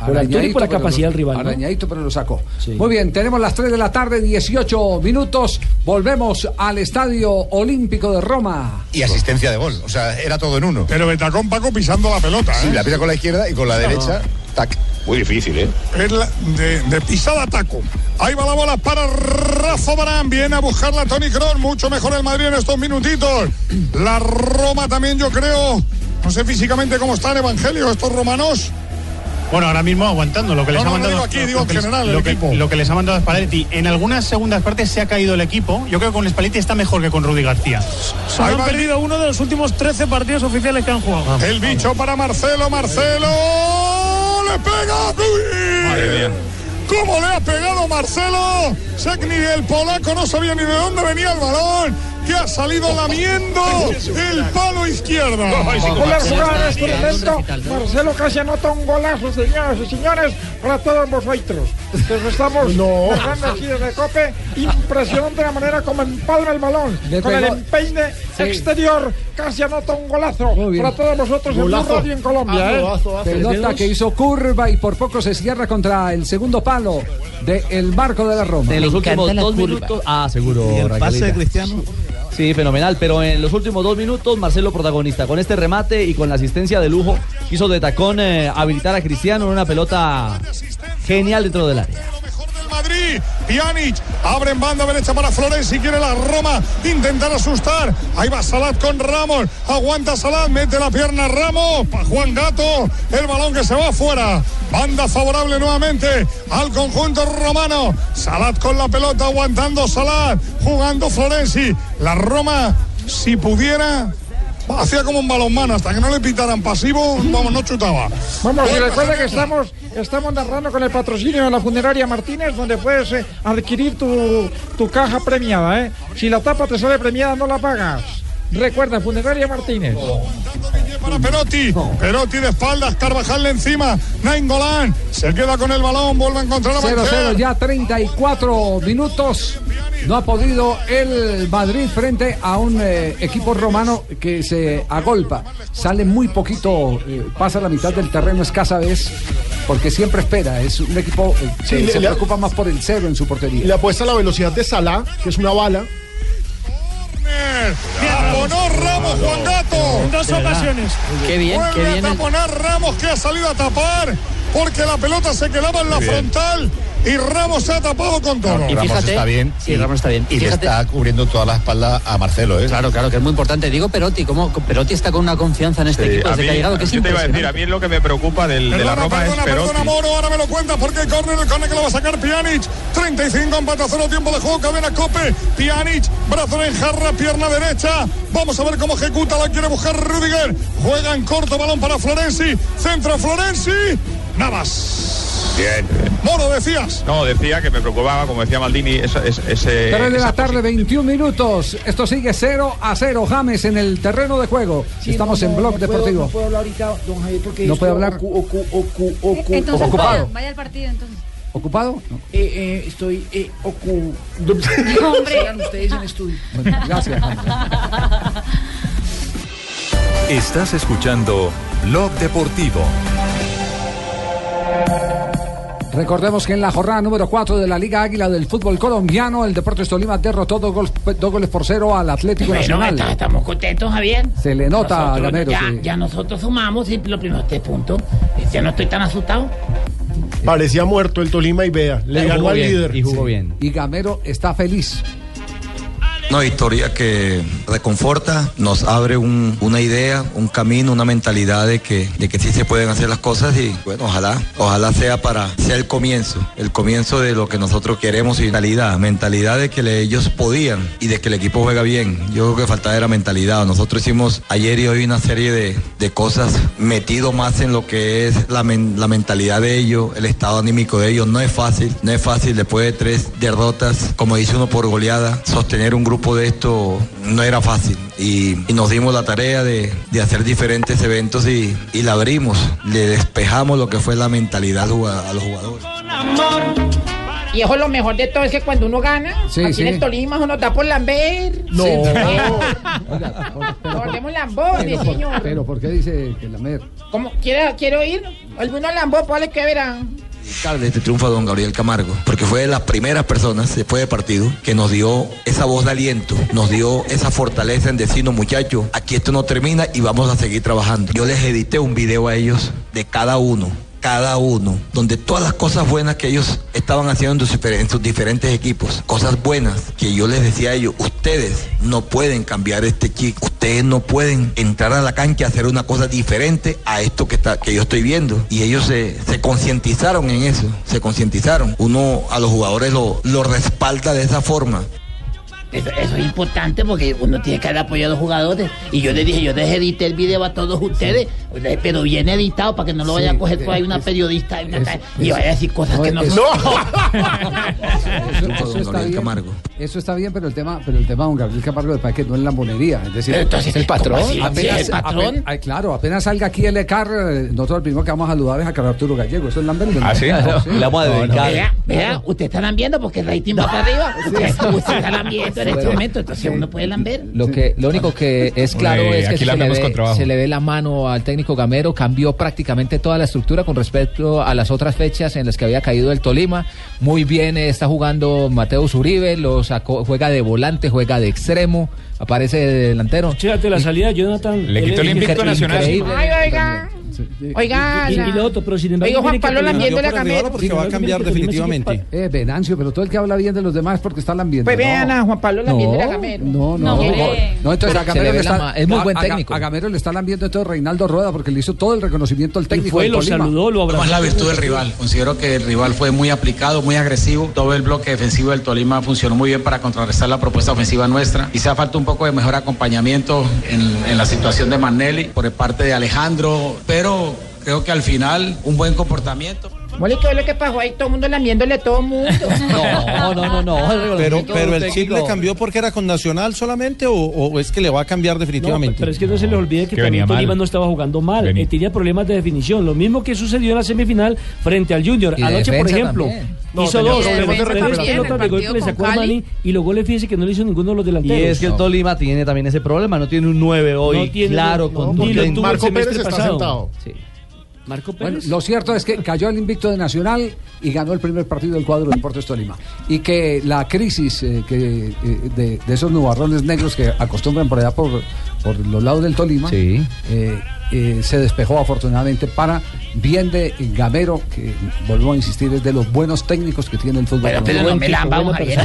por y por la capacidad lo- del rival. ¿no? Arañadito, pero lo sacó. Muy bien, tenemos las 3 de la tarde, 18 minutos. Volvemos al Estadio Olímpico de Roma. Y asistencia de gol, o sea, era todo en uno. Pero Betacón Paco pisando la pelota, ¿eh? Sí, la pisa con la izquierda y con la derecha, tac. Muy difícil, ¿eh? Es la- de, de pisada taco. Ahí va la bola para Rafa Barán. Viene a buscarla Tony Kroos. Mucho mejor el Madrid en estos minutitos. La Roma también, yo creo. No sé físicamente cómo están, Evangelio, estos romanos. Bueno, ahora mismo aguantando lo que les No, ha no mandado. digo aquí, lo- digo lo que en les- general, el lo que, equipo. lo que les ha mandado Spalletti. En algunas segundas partes se ha caído el equipo. Yo creo que con Spalletti está mejor que con Rudy García. Ahí han perdido uno de los últimos 13 partidos oficiales que han jugado. El bicho para Marcelo, Marcelo. ¡Le pega! ¡Uy! ¿Cómo le ha pegado Marcelo? Sé que ni el polaco no sabía ni de dónde venía el balón. Que ha salido lamiendo el palo izquierdo. Jugada en este momento, Marcelo casi anota un golazo, señoras y señores, para todos vosotros. Nos estamos jugando aquí desde Cope. Impresionante la manera como empalma el balón. Le Con el empeine Sí. exterior, casi anota un golazo. Para todos vosotros en Golazo. Radio en Colombia. ¿eh? Pelota que hizo curva y por poco se cierra contra el segundo palo del marco de la Roma. En los últimos dos minutos. Ah, seguro. Y el pase de Cristiano. Sí, fenomenal. Pero en los últimos dos minutos, Marcelo protagonista. Con este remate y con la asistencia de lujo, quiso de tacón eh, habilitar a Cristiano en una pelota genial dentro del área. Pjanic, abre en banda derecha para Florenzi, quiere la Roma intentar asustar. Ahí va Salat con Ramos, aguanta Salat, mete la pierna Ramos, para Juan Gato, el balón que se va afuera. Banda favorable nuevamente al conjunto romano. Salat con la pelota, aguantando Salat, jugando Florenzi. La Roma, si pudiera, hacía como un balonmano, hasta que no le pitaran pasivo, vamos, no chutaba. Vamos, y recuerda que estamos, estamos narrando con el patrocinio de la funeraria Martínez, donde puedes eh, adquirir tu, tu caja premiada. ¿eh? Si la tapa te sale premiada, no la pagas. Recuerda, funeraria Martínez. para Perotti. Perotti de espaldas, Carvajal encima. Nainggolan se queda con el balón, vuelve a encontrar a 0-0 Bancher. ya 34 minutos. No ha podido el Madrid frente a un eh, equipo romano que se agolpa. Sale muy poquito, eh, pasa la mitad del terreno escasa vez, porque siempre espera. Es un equipo eh, que le- se le- preocupa más por el cero en su portería. Le apuesta a la velocidad de Salah, que es una bala. Juan Gato. En dos ocasiones. Qué bien, qué bien. taponar Ramos que ha salido a tapar porque la pelota se quedaba en la frontal y Ramos se ha tapado con todo. Ramos está bien. Sí, Ramos está bien. Y, Y le fíjate- está cubriendo toda la espalda a Marcelo, ¿eh? Claro, claro, que es muy importante. Digo Perotti, ¿cómo Perotti está con una confianza en este Sí, equipo a desde mí, que ha llegado? Que es yo te iba a decir, a mí lo que me preocupa del- de la Perdona, Roma es perdona, Perotti. perdona, Moro, ahora me lo cuenta porque el córner, el córner que lo va a sacar Pjanic. 35 empate a cero, tiempo de juego, cadena Cope. Pjanic, brazo en jarra, pierna derecha. Vamos a ver cómo ejecuta, la quiere buscar Rudiger. Juega en corto, balón para Florenzi. Centro Florenzi. Navas. Bien. Moro, decías. No, decía que me preocupaba, como decía Maldini, esa- esa- ese. 3 de la tarde, 21 minutos. Esto sigue 0 a 0. James en el terreno de juego. Sí, Estamos no, en Blog no puedo- Deportivo. no puedo hablar ahorita, don Javier, porque ¿No puede hablar? ocu- ocu- ocu- ocu- Entonces ocupado. vaya, vaya al partido entonces. ¿Ocupado? Eh, eh, estoy eh, ocu... Hombre. Sigan ustedes en estudio. Bueno, gracias. Estás escuchando Blog Deportivo. Recordemos que en la jornada número 4 de la Liga Águila del fútbol colombiano, el Deportes Tolima derrotó dos, gol- dos goles por cero al Atlético Bueno, Nacional. está- estamos contentos, Javier. Se le nota a Nosotros Gamero. Ya, sí. ya nosotros sumamos y los primeros tres puntos. Ya no estoy tan asustado. Parecía muerto el Tolima y vea, le ganó al bien, líder. y jugó bien. Y Gamero está feliz. Una victoria que reconforta, nos abre un- una idea, un camino, una mentalidad de que, de que sí se pueden hacer las cosas y bueno, ojalá, ojalá sea para, sea el comienzo, el comienzo de lo que nosotros queremos y mentalidad, mentalidad de que le- ellos podían y de que el equipo juega bien. Yo creo que faltaba era mentalidad. Nosotros hicimos ayer y hoy una serie de, de cosas metido más en lo que es la, la mentalidad de ellos, el estado anímico de ellos. No es fácil, no es fácil después de tres derrotas, como dice uno por goleada, sostener un grupo de esto no era fácil. Y, y nos dimos la tarea de, de hacer diferentes eventos y, y la abrimos, le despejamos lo que fue la mentalidad a los jugadores. Y eso es lo mejor de todo, es que cuando uno gana, Sí, aquí sí. en el Tolima uno da por Lambert. No. Sí. Oiga, por- pero- Volvemos por- señor. pero ¿por qué dice que la mer? ¿Cómo? ¿Quiere, quiero ir? ¿Alguno Lamborghini? ¿Cuál es que verán? Este triunfo don Gabriel Camargo, porque fue de las primeras personas después del partido que nos dio esa voz de aliento, nos dio esa fortaleza en decirnos, muchachos, aquí esto no termina y vamos a seguir trabajando. Yo les edité un video a ellos de cada uno cada uno, donde todas las cosas buenas que ellos estaban haciendo en sus, difer- en sus diferentes equipos, cosas buenas que yo les decía a ellos, ustedes no pueden cambiar este chico, ustedes no pueden entrar a la cancha a hacer una cosa diferente a esto que, está, que yo estoy viendo. Y ellos se, se concientizaron en eso, se concientizaron. Uno a los jugadores lo, lo respalda de esa forma. Eso, eso es importante porque uno tiene que dar apoyo a los jugadores. Y yo les dije, yo les edité el video a todos ustedes. Pero bien editado para que no lo vaya a coger por ahí una es- periodista y, una es- ca- y vaya a decir cosas que no es- son. Eso, eso está bien, eso está bien, pero el tema, pero el tema de don Gabriel Camargo de Paquet no es lambonería. Es decir, Entonces, ¿Es el patrón? ¿cómo así? Apenas, ¿Sí, el patrón? claro, apenas salga aquí el ECAR, nosotros el primero que vamos a saludar es a Carlos Arturo Gallego. Eso es lambonería. ¿Ah, sí? No, Le vamos a No, no. dedicar. Vea, vea, usted está lambiendo porque el rating va para arriba. Usted, usted está lambiendo en este momento, entonces uno puede lamber. Lo que, lo único que es claro es que se le, ve, con trabajo. se le ve la mano al técnico Gamero, cambió prácticamente toda la estructura con respecto a las otras fechas en las que había caído el Tolima. Muy bien eh, está jugando Mateo Zuribe, lo sacó, juega de volante, juega de extremo, aparece de delantero. Fíjate la salida de Jonathan. Le quitó el invicto nacional. Ay, oiga. Oiga, Y, y la- lo otro, pero sin embargo. Oiga, Juan Pablo aprender- lambiéndole a Gamero. Sin embargo, tiene que aprender a Eh, Venancio, pero todo el que habla bien de los demás es porque está lambiendo. Pues vean a Juan Pablo lambiéndole a Gamero. No, no, No, no. quiere. No, entonces a Gamero le la está, es muy a- buen a- técnico. A, Gamero le está lambiendo todo Reinaldo Rueda porque le hizo todo el reconocimiento al técnico. fue, lo saludó, lo abrazó. Más la virtud del rival. Considero que el rival fue muy aplicado, muy agresivo. Todo el bloque defensivo del Tolima funcionó muy bien para contrarrestar la propuesta ofensiva nuestra. Quizá falta un poco de mejor acompañamiento en, en la situación de Manelli por parte de Alejandro, pero creo que al final un buen comportamiento. Mole, ¿qué es lo que pasó ahí? Todo el mundo lambiéndole a todo el mundo. No, no, no, no. Pero, pero el chip le cambió porque era con Nacional solamente o, o es que le va a cambiar No, definitivamente. pero es que no se les olvide que, Que también mal. Tolima no estaba jugando mal, eh, tenía problemas de definición. Lo mismo que sucedió en la semifinal frente al Junior. Y Anoche, por ejemplo, también. No, hizo dos, tres pelotas de gol que le sacó a Mani y los goles, fíjese que no le hizo ninguno de los Y delanteros. es que el Tolima tiene también ese problema, no tiene un 9 hoy No tiene- claro, no, con Marco Pérez está sentado. Sí. Marco Bueno, Pérez. lo cierto es que cayó el invicto de Nacional y ganó el primer partido del cuadro de Deportes Tolima. Y que la crisis eh, que, eh, de, de esos nubarrones negros que acostumbran por allá por, por los lados del Tolima Sí. eh, eh, se despejó afortunadamente para bien de Gamero, que volvemos a insistir, es de los buenos técnicos que tiene el fútbol. Bueno, pero no me lambamos, Javier.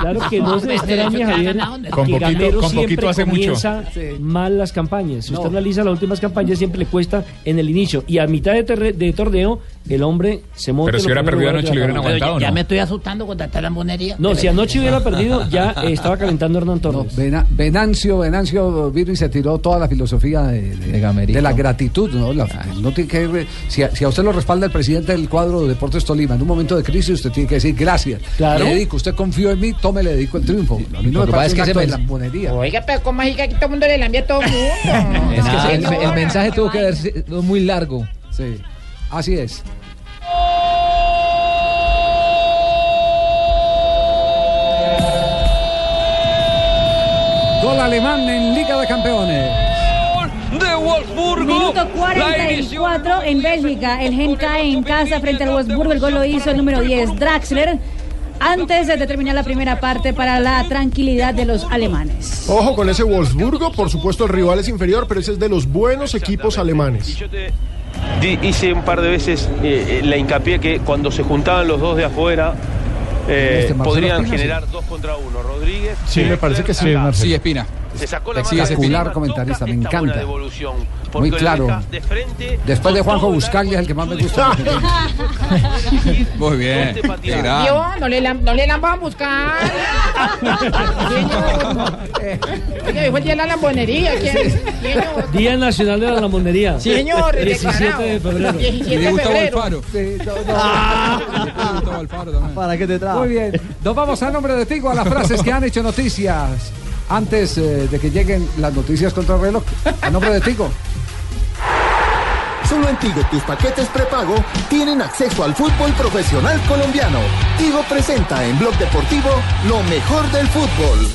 Claro que no se Hombre, extraña, que Javier, que Con poquito- Gamero con siempre hace mucho. comienza mal las campañas. Si usted analiza las últimas campañas, siempre le cuesta en el inicio. Y a mitad de, de torneo, el hombre se monta. Pero si hubiera perdido anoche, le la hubieran aguantado, Ya ¿no? me estoy asustando con tanta lambonería. No, si anoche hubiera perdido, ya eh, estaba calentando Hernán Torres. Vena- Venancio, Venancio vino y se tiró toda la filosofía de, de- De la gratitud, ¿no? La- no tiene que si, a, si a usted lo respalda el presidente del cuadro de Deportes Tolima en un momento de crisis, usted tiene que decir gracias. Claro. Le dedico, usted confió en mí, tome, le dedico el triunfo. A mí no Lo me que pasa parece es que mens- lambonería. Oiga, pero ¿cómo así que aquí todo el mundo le lambia a todo el mundo? Es que No, el, el mensaje tuvo que haber sido muy largo. Sí, así es. Gol alemán en Liga de Campeones. de Wolfsburgo. Minuto 44 en Bélgica. El Gen cae en casa frente al Wolfsburgo. El gol lo hizo el número 10, Draxler. Antes de terminar la primera parte para la tranquilidad de los alemanes. Ojo con ese Wolfsburgo, por supuesto el rival es inferior, pero ese es de los buenos equipos alemanes. Hice un par de veces eh, eh, la hincapié que cuando se juntaban los dos de afuera eh, Este podrían generar dos contra uno. Rodríguez. Sí, me parece que sí. Marcelo. Sí, Espina. Se sacó la espectacular comentarista, me encanta. Muy claro. deja de frente Después de Juanjo Buscaglia es el que más me gusta. Muy bien. Yo, no le, no le a buscar. Dijo el día de la lambonería. Día Nacional de la Lamonería. Sí, señor, 17 declarado. de febrero. 17 Y de febrero. Ah. ¿Para qué te trajo? Muy bien. Nos vamos a nombre de Tigo a las frases que han hecho noticias antes eh, de que lleguen las noticias contra el reloj. A nombre de Tigo. Solo en Tigo tus paquetes prepago tienen acceso al fútbol profesional colombiano. Tigo presenta en Blog Deportivo lo mejor del fútbol.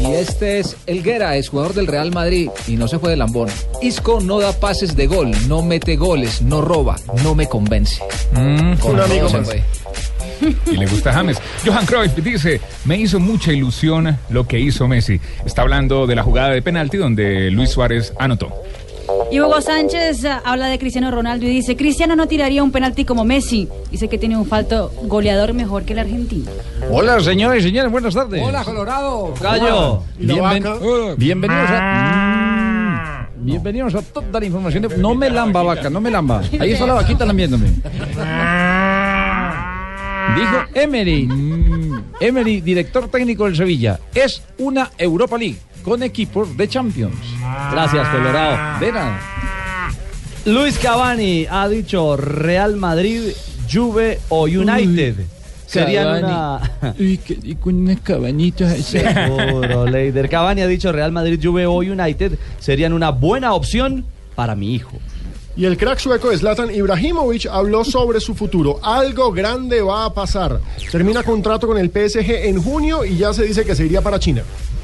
Y este es Elguera, es jugador del Real Madrid y no se fue de lambón. Isco no da pases de gol, no mete goles, no roba, no me convence. Mm, Un amigo más. Y le gusta James. Johan Cruyff dice, me hizo mucha ilusión lo que hizo Messi. Está hablando de la jugada de penalti donde Luis Suárez anotó. Y Hugo Sánchez ah, habla de Cristiano Ronaldo y dice, Cristiano no tiraría un penalti como Messi. Dice que tiene un falto goleador mejor que el argentino. Hola, señores y señores, buenas tardes. Hola, Colorado. Gallo. Bienven- bienvenidos a. Bienvenidos a toda la información. de- No me lamba, vaca, no me lamba. Ahí está la vaquita lambiéndome. Dijo Emery, mm, Emery, director técnico del Sevilla, es una Europa League con equipos de Champions. Gracias, Colorado. Vena. Luis Cavani ha dicho Real Madrid, Juve o United. Serían una... Uy, qué rico unas cabanitas así. Seguro, Leider. Cavani ha dicho Real Madrid, Juve o United serían una buena opción para mi hijo. Y el crack sueco Zlatan Ibrahimovic habló sobre su futuro. Algo grande va a pasar. Termina contrato con el PSG en junio y ya se dice que se iría para China.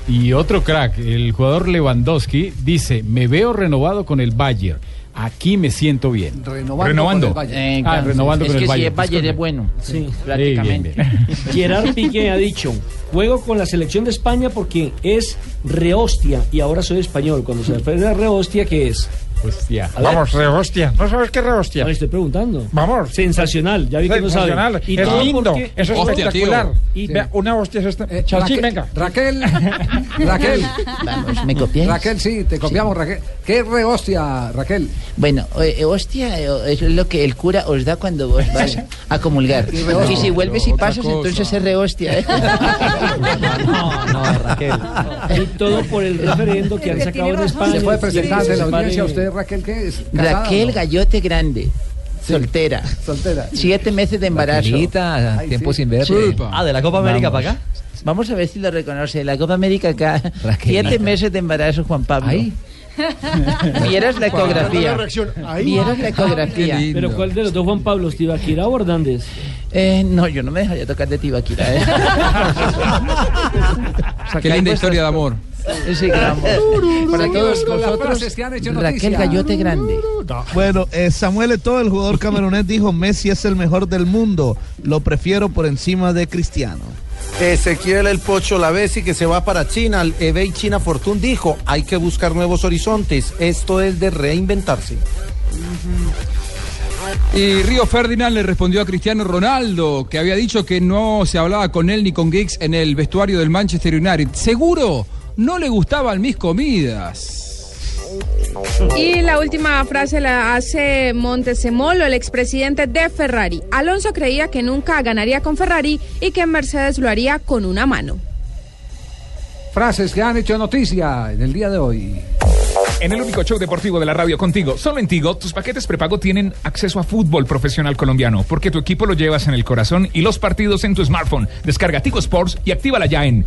Y otro crack, el jugador Lewandowski, dice, me veo renovado con el Bayern. Aquí me siento bien. Renovando Renovando. con el Bayern. Ah, Eh, claro, renovando es con que el si Bayern. es Bayern es bueno. Sí. prácticamente. bien, Gerard Piqué ha dicho, juego con la selección de España porque es rehostia y ahora soy español. Cuando se refiere a rehostia, ¿qué es? Hostia. Vamos, rehostia. ¿No sabes qué rehostia? No, le estoy preguntando. Vamos. Sensacional, ya vi que no sabe. Sensacional. Y es todo lindo. porque- Eso es Hostia, espectacular. Y vea, una hostia es esta. Eh, Chachi, Raquel- venga. Raquel, Raquel, Vamos, ¿me copiáis? Raquel, sí, te copiamos, Raquel. ¿Qué es re hostia, Raquel? Bueno, eh, eh, hostia, eh, eso es lo que el cura os da cuando vos vais a comulgar. Y si vuelves y pasas, cosa. entonces es re hostia. ¿eh? No, no, Raquel. Y todo por el referendo que han sacado en. España. ¿Se puede presentar de la audiencia usted, Raquel, qué es? ¿Casada Raquel no? Gallote Grande, soltera, Soltera. siete meses de embarazo. Raquelita, Ay, tiempo sí. sin verte. Ah, de la Copa América Vamos. para acá. Vamos a ver si lo reconoce. La Copa América acá, Raquelita. siete meses de embarazo, Juan Pablo. Ay. Vieras la ecografía. Vieras la ecografía. Pero ¿cuál de los dos Juan Pablo, Tibaquira o Hernández? Eh, no, yo no me dejaría tocar de Tibaquira. ¿eh? Qué linda historia de amor. Sí. Para todos nosotros, que han hecho Raquel. Gallote Grande. Bueno, eh, Samuel Eto'o, el jugador camerunés, dijo Messi es el mejor del mundo. Lo prefiero por encima de Cristiano. Ezequiel El Pocho Lavesi que se va para China. El eBay China Fortune dijo, hay que buscar nuevos horizontes. Esto es de reinventarse. Y Río Ferdinand le respondió a Cristiano Ronaldo, que había dicho que no se hablaba con él ni con Giggs en el vestuario del Manchester United. Seguro, no le gustaban mis comidas. Y la última frase la hace Montesemolo, el expresidente de Ferrari. Alonso creía que nunca ganaría con Ferrari y que Mercedes lo haría con una mano. Frases que han hecho noticia en el día de hoy. En el único show deportivo de la radio contigo, solo en Tigo, tus paquetes prepago tienen acceso a fútbol profesional colombiano, porque tu equipo lo llevas en el corazón y los partidos en tu smartphone. Descarga Tigo Sports y actívala ya en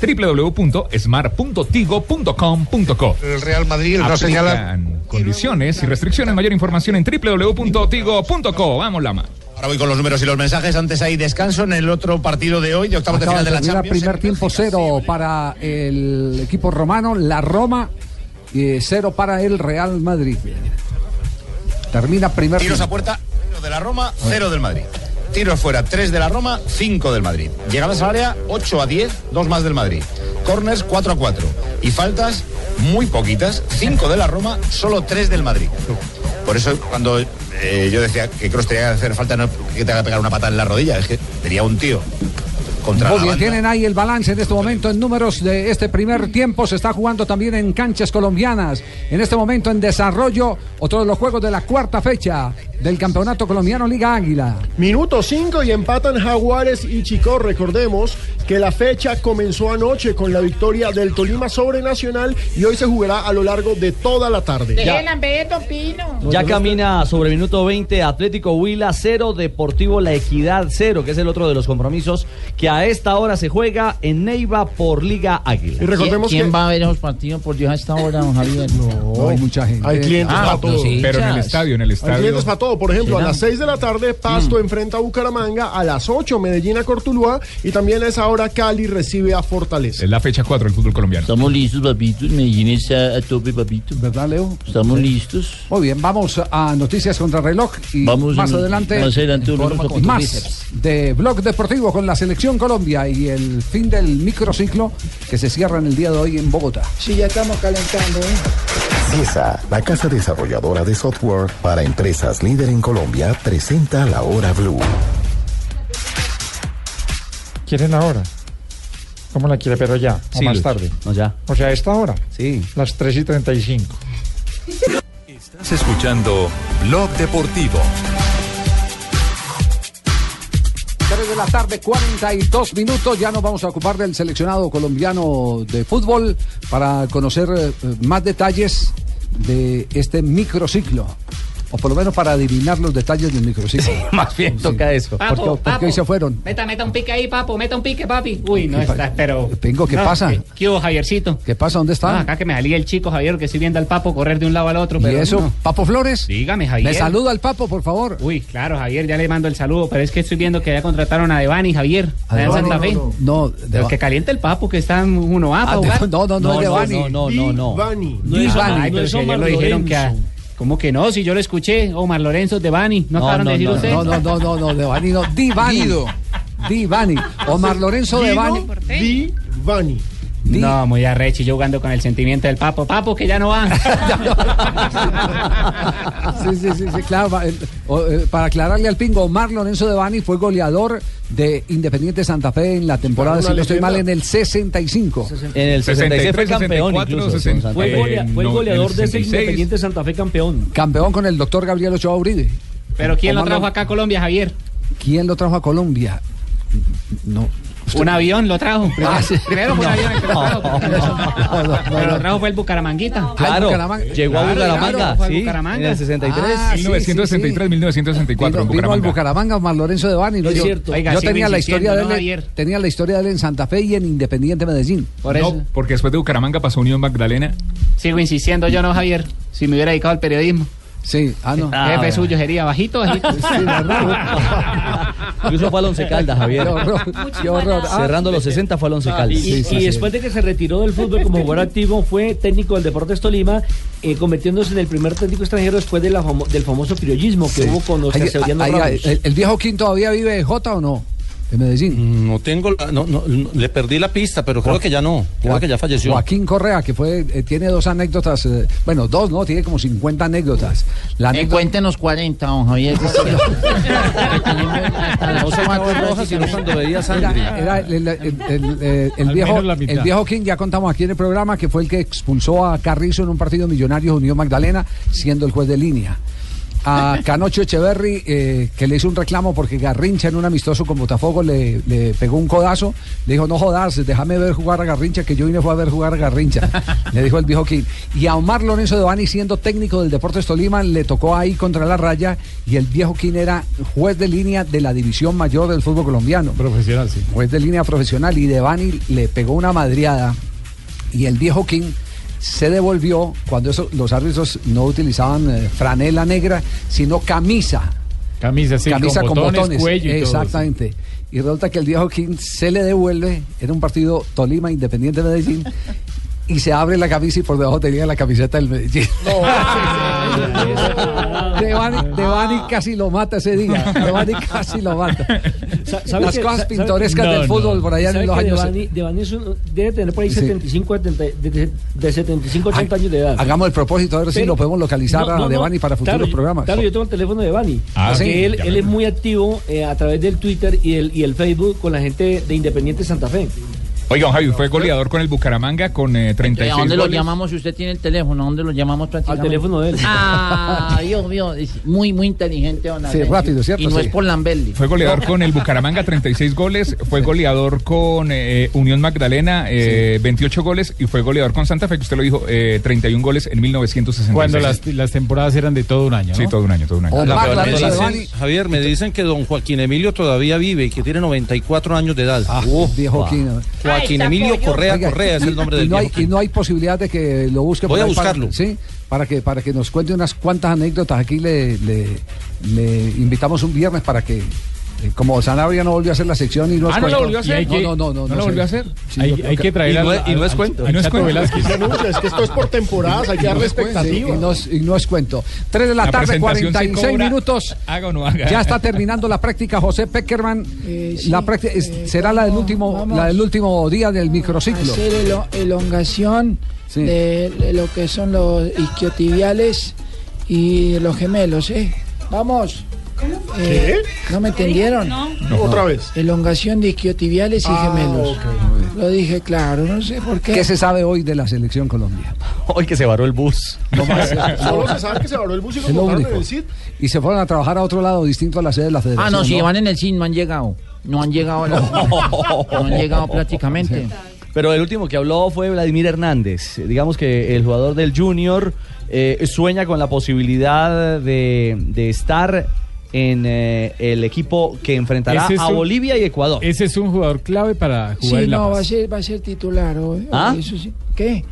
www.smart.tigo.com.co. El Real Madrid no señala. Condiciones y restricciones. Mayor información en www.tigo.co. Vamos, Lama. Ahora voy con los números y los mensajes. Antes hay descanso en el otro partido de hoy, de octavos de final de la Champions. primer tiempo cero para el equipo romano, la Roma, y cero para el Real Madrid. Termina primer Tiros a tiempo. puerta, cero de la Roma, cero del Madrid. Tiros fuera, 3 de la Roma, 5 del Madrid. Llegadas al área, 8 a 10, 2 más del Madrid. Corners, 4 a 4. Y faltas, muy poquitas, 5 de la Roma, solo 3 del Madrid. Por eso, cuando eh, yo decía que Kroos tenía que hacer falta, no que te haga pegar una patada en la rodilla, es que tenía un tío contra Muy bien, banda. tienen ahí el balance en este momento en números de este primer tiempo. Se está jugando también en canchas colombianas. En este momento en desarrollo, otro de los juegos de la cuarta fecha del Campeonato Colombiano Liga Águila. Minuto 5 y empatan Jaguares y Chico. Recordemos que la fecha comenzó anoche con la victoria del Tolima sobre Nacional y hoy se jugará a lo largo de toda la tarde. Pino. Ya camina sobre minuto 20 Atlético Huila 0, Deportivo La Equidad 0, que es el otro de los compromisos que a esta hora se juega en Neiva por Liga Águila. ¿Quién, quién va a ver esos partidos por Dios a esta hora, don Javier? No, hay mucha gente. Hay clientes Ah, para todo. los. Pero en el estadio, en el Hay estadio. clientes para todo. Por ejemplo, a las 6 de la tarde, Pasto enfrenta a Bucaramanga. A las 8, Medellín a Cortuluá. Y también a esa hora, Cali recibe a Fortaleza. Es la fecha 4 del fútbol colombiano. Estamos listos, papitos. Medellín está a tope, papito. ¿Verdad, Leo? Estamos listos. Muy bien, vamos a noticias contra reloj y Vamos más en- adelante, más adelante más de Blog Deportivo con la Selección Colombia y el fin del microciclo que se cierra en el día de hoy en Bogotá. Sí, ya estamos calentando, ¿eh? CISA, la casa desarrolladora de software para empresas líder en Colombia, presenta la hora blue. ¿Quieren ahora? ¿Cómo la quiere? Pero ya, o Sí, más tarde. No, ya. O sea, a esta hora. Sí. Las 3 y 35. Estás escuchando Blog Deportivo. La tarde, 42 minutos. Ya nos vamos a ocupar del seleccionado colombiano de fútbol para conocer eh, más detalles de este microciclo. O por lo menos para adivinar los detalles del microciclo. más bien toca eso. ¿Por qué, por qué hoy se fueron? Meta, meta un pique ahí, papo, meta un pique, papi. Uy, no ¿Qué pa- está, pero. Pingo, ¿qué No, pasa? ¿Qué, qué hubo, Javiercito? ¿Qué pasa? ¿Dónde está? Acá que me salía el chico, Javier, que estoy viendo al papo correr de un lado al otro. ¿Y Pero eso? no. ¿Papo Flores? Dígame, Javier. Me saluda al Papo, por favor. Uy, claro, Javier, ya le mando el saludo, pero es que estoy viendo que ya contrataron a Devani, Javier, allá en Santa Fe. no, no. No, Pero Deva- que caliente el papo, que está en uno A Ah, de- no, no, no es Devani. No, no, no, no. Vani. No Ay, no pero es si ayer Omar lo dijeron que a- Lorenzo. ¿Cómo que no? Si yo lo escuché, Omar Lorenzo Devani, ¿no, No, acabaron no, de decir no, usted? No, no, no, no, no, Devani no. Divani. Divani. Omar Lorenzo Devani. Di Vani. Di- No, muy arrecho, yo jugando con el sentimiento del papo. Papo, que ya no va. Sí, sí, sí, sí, claro. eh, para aclararle al pingo, Omar Lorenzo Devani fue goleador de Independiente Santa Fe en la temporada, si no estoy mal, en el 65. En el 66 fue campeón 64, incluso. con 60. Santa Fue, Fe. golea- fue el no, goleador el de ese 66. Independiente Santa Fe campeón. Campeón con el doctor Gabriel Ochoa Uribe. Pero ¿quién lo trajo acá a Colombia, Javier? ¿Quién lo trajo a Colombia? No. Un avión lo trajo. Ah. Primero fue un avión el que lo trajo. No, no, no, Pero no. lo trajo fue el Bucaramanguita. Claro, Bucaramanga. llegó a Bucaramanga, claro, sí, Bucaramanga. en el 63. Ah, sí, 1963, sí. 1964 Vino, en vino al Bucaramanga. Bucaramanga Omar Lorenzo Devani. ¿no? Es Yo, cierto. Oiga, yo tenía la historia de él, ¿no, tenía la historia de él en Santa Fe y en Independiente Medellín. Por No, eso porque después de Bucaramanga pasó Unión Magdalena. sigo insistiendo yo, ¿no, Javier? Si me hubiera dedicado al periodismo. Sí, ah, no. Ah, Jefe bueno. suyo sería bajito, bajito. Incluso fue al Once Caldas, Qué Javier. horror, qué horror. Ah, Cerrando los 60 fue al Once Y, Caldas. Sí, sí, y sí. después de que se retiró del fútbol como jugador activo, fue técnico del Deportes Tolima, eh, convirtiéndose en el primer técnico extranjero después de la famo- del famoso criollismo que sí. hubo con Oscar Ahí- ahí- Ramos. el, el viejo King todavía vive de J o no? En Medellín. No tengo, la- no, no, no, le perdí la pista, pero creo que ya no, creo que ya falleció. Joaquín Correa, que fue, eh, tiene dos anécdotas, eh, bueno, dos, ¿no? Tiene como 50 anécdotas. La Eh, anécdota- cuéntenos 40, don Javier. No sacaba rojas sino cuando veía Era, sangre. era el, el- el- el- eh, el Al viejo, el viejo King, ya contamos aquí en el programa, que fue el que expulsó a Carrizo en un partido de Millonarios Unión Magdalena, siendo el juez de línea. A Canocho Echeverry, eh, que le hizo un reclamo porque Garrincha en un amistoso con Botafogo le, le pegó un codazo. Le dijo, no jodas, déjame ver jugar a Garrincha, que yo vine fue a ver jugar a Garrincha. le dijo el viejo King. Y a Omar Lorenzo de Bani, siendo técnico del Deportes Tolima, le tocó ahí contra la raya. Y el viejo King era juez de línea de la división mayor del fútbol colombiano. Profesional, sí. Juez de línea profesional. Y Devani le pegó una madriada. Y el viejo King se devolvió cuando eso, los árbitros no utilizaban eh, franela negra, sino camisa. Camisa, sí, camisa con botones, cuello y todo, Exactamente. Y resulta que el viejo King se le devuelve, era un partido Tolima Independiente de Medellín, y se abre la camisa y por debajo tenía la camiseta del Medellín. Devani, Devani casi lo mata ese día. Devani casi lo mata. Sa- ¿sabe Las que- cosas pintorescas No, del no. fútbol por allá ¿Sabe en los años. Devani, Devani es un- debe tener por ahí Sí. 75, 70 de, de 75, 80 años de edad. Hagamos el propósito, a ver si lo podemos localizar No, a no. Devani para futuros Claro, programas. Claro, yo tengo el teléfono de Devani. Ah, porque sí. él, él es muy activo eh, a través del Twitter y el, y el Facebook con la gente de Independiente Santa Fe. Oiga, don Javi, fue goleador con el Bucaramanga con eh, 36 ¿A dónde lo llamamos si usted tiene el teléfono? ¿A dónde lo llamamos prácticamente? Al teléfono de él. Ah, Dios mío, es muy, muy inteligente, don Sí, rápido, ¿cierto? Y no Sí. es por Lambelli. Fue goleador con el Bucaramanga, 36 goles. Fue goleador con eh, Unión Magdalena, eh, 28 goles. Y fue goleador con Santa Fe, que usted lo dijo, eh, 31 goles en 1966. Cuando las, las temporadas eran de todo un año, ¿no? Sí, todo un año, todo un año. La verdad, me dicen- Javier, me dicen que don Joaquín Emilio todavía vive y que tiene 94 años de edad. viejo Wow. Joaquín Emilio Correa Oiga, Correa es y- el nombre y del no hay, viejo y no hay posibilidad de que lo busque Voy por a para- buscarlo. sí, para que para que nos cuente unas cuantas anécdotas. Aquí le, le, le invitamos un viernes para que como Sanabria no volvió a hacer la sección y no es Ah, ¿no cuento. lo volvió a hacer? No, no, no, no, ¿No lo sé. volvió a hacer? Sí, Hay- que traer y no es- y no es al- cuento. y no es cuento. Es que esto es por temporadas, hay que darle Sí, expectativa. y, no es, y no es cuento. 3 de la, La tarde, presentación se 46 cobra, minutos. Haga o no haga. Ya está terminando la práctica José Peckerman. Eh, sí, la práctica eh, será la del último vamos. la del último día del microciclo. hacer elo- elongación de lo que son los isquiotibiales y los gemelos, ¿eh? Vamos. Eh, ¿No me entendieron? Otra vez. Elongación de isquiotibiales y Ah, gemelos. ok. Lo dije claro, no sé por qué. ¿Qué se sabe hoy de la selección Colombia? Hoy que se varó el bus. Solo se sabe que se varó el bus y lo en el CID. Y se fueron a trabajar a otro lado distinto a la sede de la federación. Ah, no, si van en el CIN no han llegado. No han llegado a la- No han llegado prácticamente. Pero el último que habló fue Vladimir Hernández. Digamos que el jugador del Junior eh, sueña con la posibilidad de, de estar en eh, el equipo que enfrentará es a un- Bolivia y Ecuador. Ese es un jugador clave para jugar Sí, en La no, va a ser, va a ser titular hoy. ¿Ah? Eso sí. ¿Qué?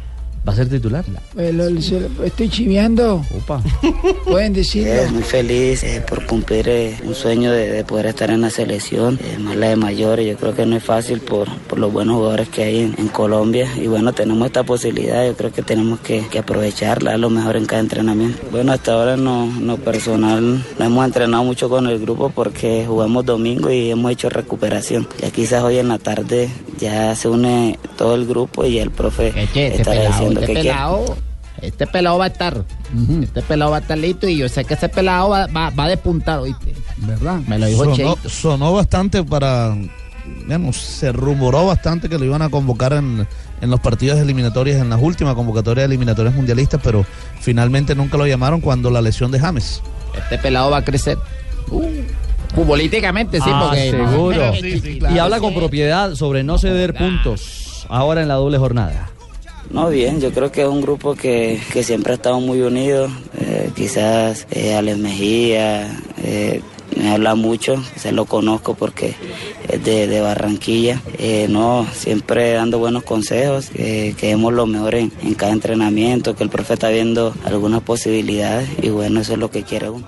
¿Va a ser titular? Pues estoy chiviando. Opa. Pueden decirlo. Eh, muy feliz eh, por cumplir eh, un sueño de, de poder estar en la selección, eh, más la de mayores. Yo creo que no es fácil por, por los buenos jugadores que hay en, en Colombia. Y bueno, tenemos esta posibilidad, yo creo que tenemos que, que aprovecharla, dar lo mejor en cada entrenamiento. Bueno, hasta ahora no, no personal, no hemos entrenado mucho con el grupo porque jugamos domingo y hemos hecho recuperación. Ya quizás hoy en la tarde ya se une todo el grupo y el profe estará pelado, este que quiere. pelado, este pelado va a estar. Este pelado va a estar listo y yo sé que ese pelado va, va, va. ¿Verdad? Me lo dijo sonó, Cheito. sonó bastante para. Digamos, se rumoró bastante que lo iban a convocar en, en los partidos eliminatorios, en las últimas convocatorias eliminatorias mundialistas, pero finalmente nunca lo llamaron cuando la lesión de James. Este pelado va a crecer. Uh, futbolísticamente, sí, Ah, porque. seguro. Sí, sí, y habla sí. con propiedad sobre no ceder puntos ahora en la doble jornada. No, bien, yo creo que es un grupo que, que siempre ha estado muy unido. Eh, quizás eh, Alex Mejía eh, me habla mucho, se lo conozco porque es de, de Barranquilla. Eh, no, siempre dando buenos consejos, que demos lo mejor en, en cada entrenamiento, que el profe está viendo algunas posibilidades y bueno, eso es lo que quiere uno.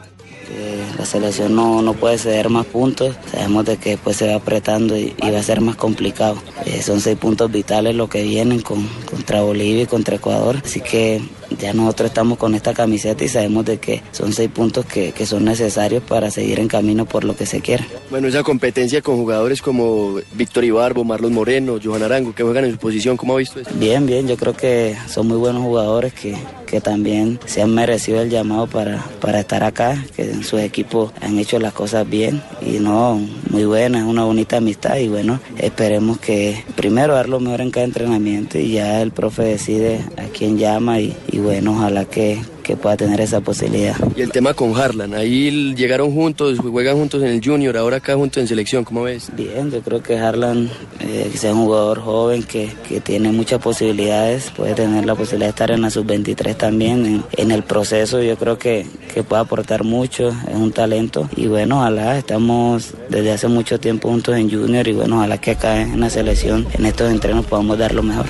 La selección no, no puede ceder más puntos, sabemos de que después se va apretando y, y va a ser más complicado. Eh, son seis puntos vitales los que vienen con, contra Bolivia y contra Ecuador, así que ya nosotros estamos con esta camiseta y sabemos de que son seis puntos que, que son necesarios para seguir en camino por lo que se quiera. Bueno, esa competencia con jugadores como Víctor Ibarbo, Marlon Moreno, Johan Arango, que juegan en su posición, ¿cómo ha visto eso? Bien, bien, yo creo que son muy buenos jugadores que, que también se han merecido el llamado para, para estar acá, que en sus equipos han hecho las cosas bien y no, muy buena, una bonita amistad y bueno, esperemos que primero dar lo mejor en cada entrenamiento y ya el profe decide a quién llama y bueno, ojalá que, que pueda tener esa posibilidad. Y el tema con Harlan, ahí llegaron juntos, juegan juntos en el Junior, ahora acá juntos en selección, ¿cómo ves? Bien, yo creo que Harlan eh, que sea un jugador joven que, que tiene muchas posibilidades, puede tener la posibilidad de estar en la sub-23 también. En, en el proceso yo creo que, que puede aportar mucho, es un talento. Y bueno, ojalá, estamos desde hace mucho tiempo juntos en Junior y bueno, ojalá que acá en la selección, en estos entrenos podamos dar lo mejor.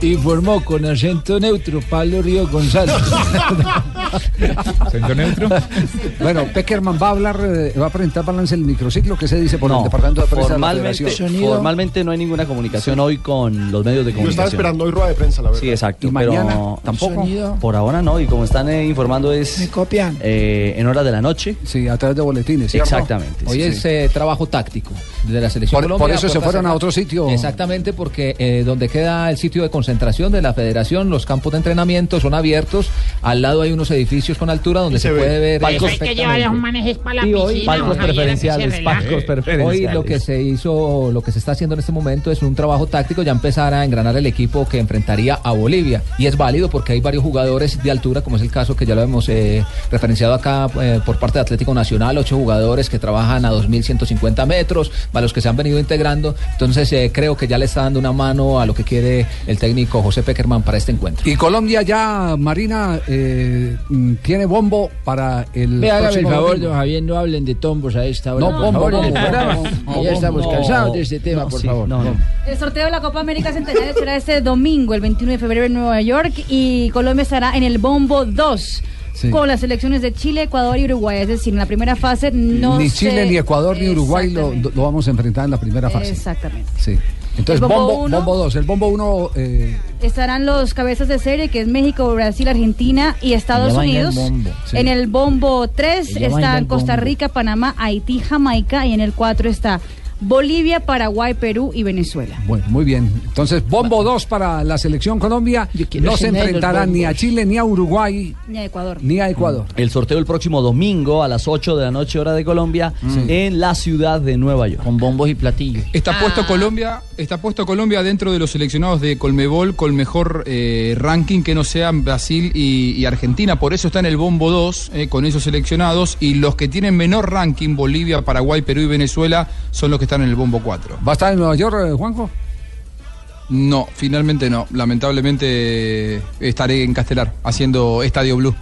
Informó con acento neutro Pablo Río González. ¿Acento neutro? Bueno, Peckerman va a hablar, eh, va a presentar balance del microciclo que se dice por No, el Departamento de Prensa de la formalmente, Federación. formalmente no hay ninguna comunicación hoy con los medios de Yo comunicación. estaba esperando hoy rueda de prensa, la verdad. Sí, exacto. ¿Y pero mañana tampoco. Sonido. Por ahora no, y como están eh, informando es Me copian. eh, en horas de la noche. Sí, a través de boletines. Exactamente. Hoy sí, es sí. eh, trabajo táctico de la selección Por- Colombia. por eso se puerta fueron a otro sitio. Exactamente, porque eh, donde queda el sitio de concentración de la federación, los campos de entrenamiento son abiertos. Al lado hay unos edificios con altura donde se, puede ver. Hay que llevar a un manejes para la Y hoy, piscina. palcos preferenciales, relaje. palcos preferenciales. Hoy lo que se hizo, lo que se está haciendo en este momento es un trabajo táctico, ya empezar a engranar el equipo que enfrentaría a Bolivia. Y es válido porque hay varios jugadores de altura, como es el caso que ya lo hemos eh, referenciado acá eh, por parte de Atlético Nacional, ocho jugadores que trabajan a 2.150 metros, a los que se han venido integrando. Entonces eh, creo que ya le está dando una mano a lo que quiere el técnico José Peckerman para este encuentro. Y Colombia ya, Marina, tiene bombo para el. Me hágame el favor, domingo. don Javier, no hablen de tombos a esta hora. No, por bombo, favor, en el bombo, programa. bombo, Ya bombo, estamos cansados de este tema, no, por sí, favor. no, no. El sorteo de la Copa América Centenario será este domingo, el 21 de febrero en Nueva York, y Colombia estará en el Bombo 2. Sí. Con las selecciones de Chile, Ecuador y Uruguay. Es decir, en la primera fase no ni se- Chile, ni Ecuador, ni Uruguay lo, lo vamos a enfrentar en la primera fase. Exactamente. Sí. Entonces, El bombo bombo, uno. bombo 2. El bombo 1. Eh, Estarán los cabezas de serie, que es México, Brasil, Argentina y Estados el Unidos. Sí. En el bombo 3 Ella baila están Costa. Rica, Panamá, Haití, Jamaica y en el 4 está Bolivia, Paraguay, Perú y Venezuela. Bueno, muy bien. Entonces, bombo 2 para la selección Colombia. No se enfrentarán ni a. Chile, ni a Uruguay, Ni a Ecuador. ni a Ecuador. El sorteo el próximo domingo a las 8 de la noche, hora de Colombia, en la ciudad de Nueva York. Con bombos y platillos. Está puesto Colombia, está puesto Colombia dentro de los seleccionados de Colmebol con mejor eh, ranking que no sean Brasil y, y Argentina. Por eso está en el bombo 2 eh, con esos seleccionados. Y los que tienen menor ranking, Bolivia, Paraguay, Perú y Venezuela, son los que están en el bombo 4. ¿Va a estar en Nueva York, eh, Juanjo? No, finalmente no. Lamentablemente eh, estaré en Castelar haciendo Estadio Blue.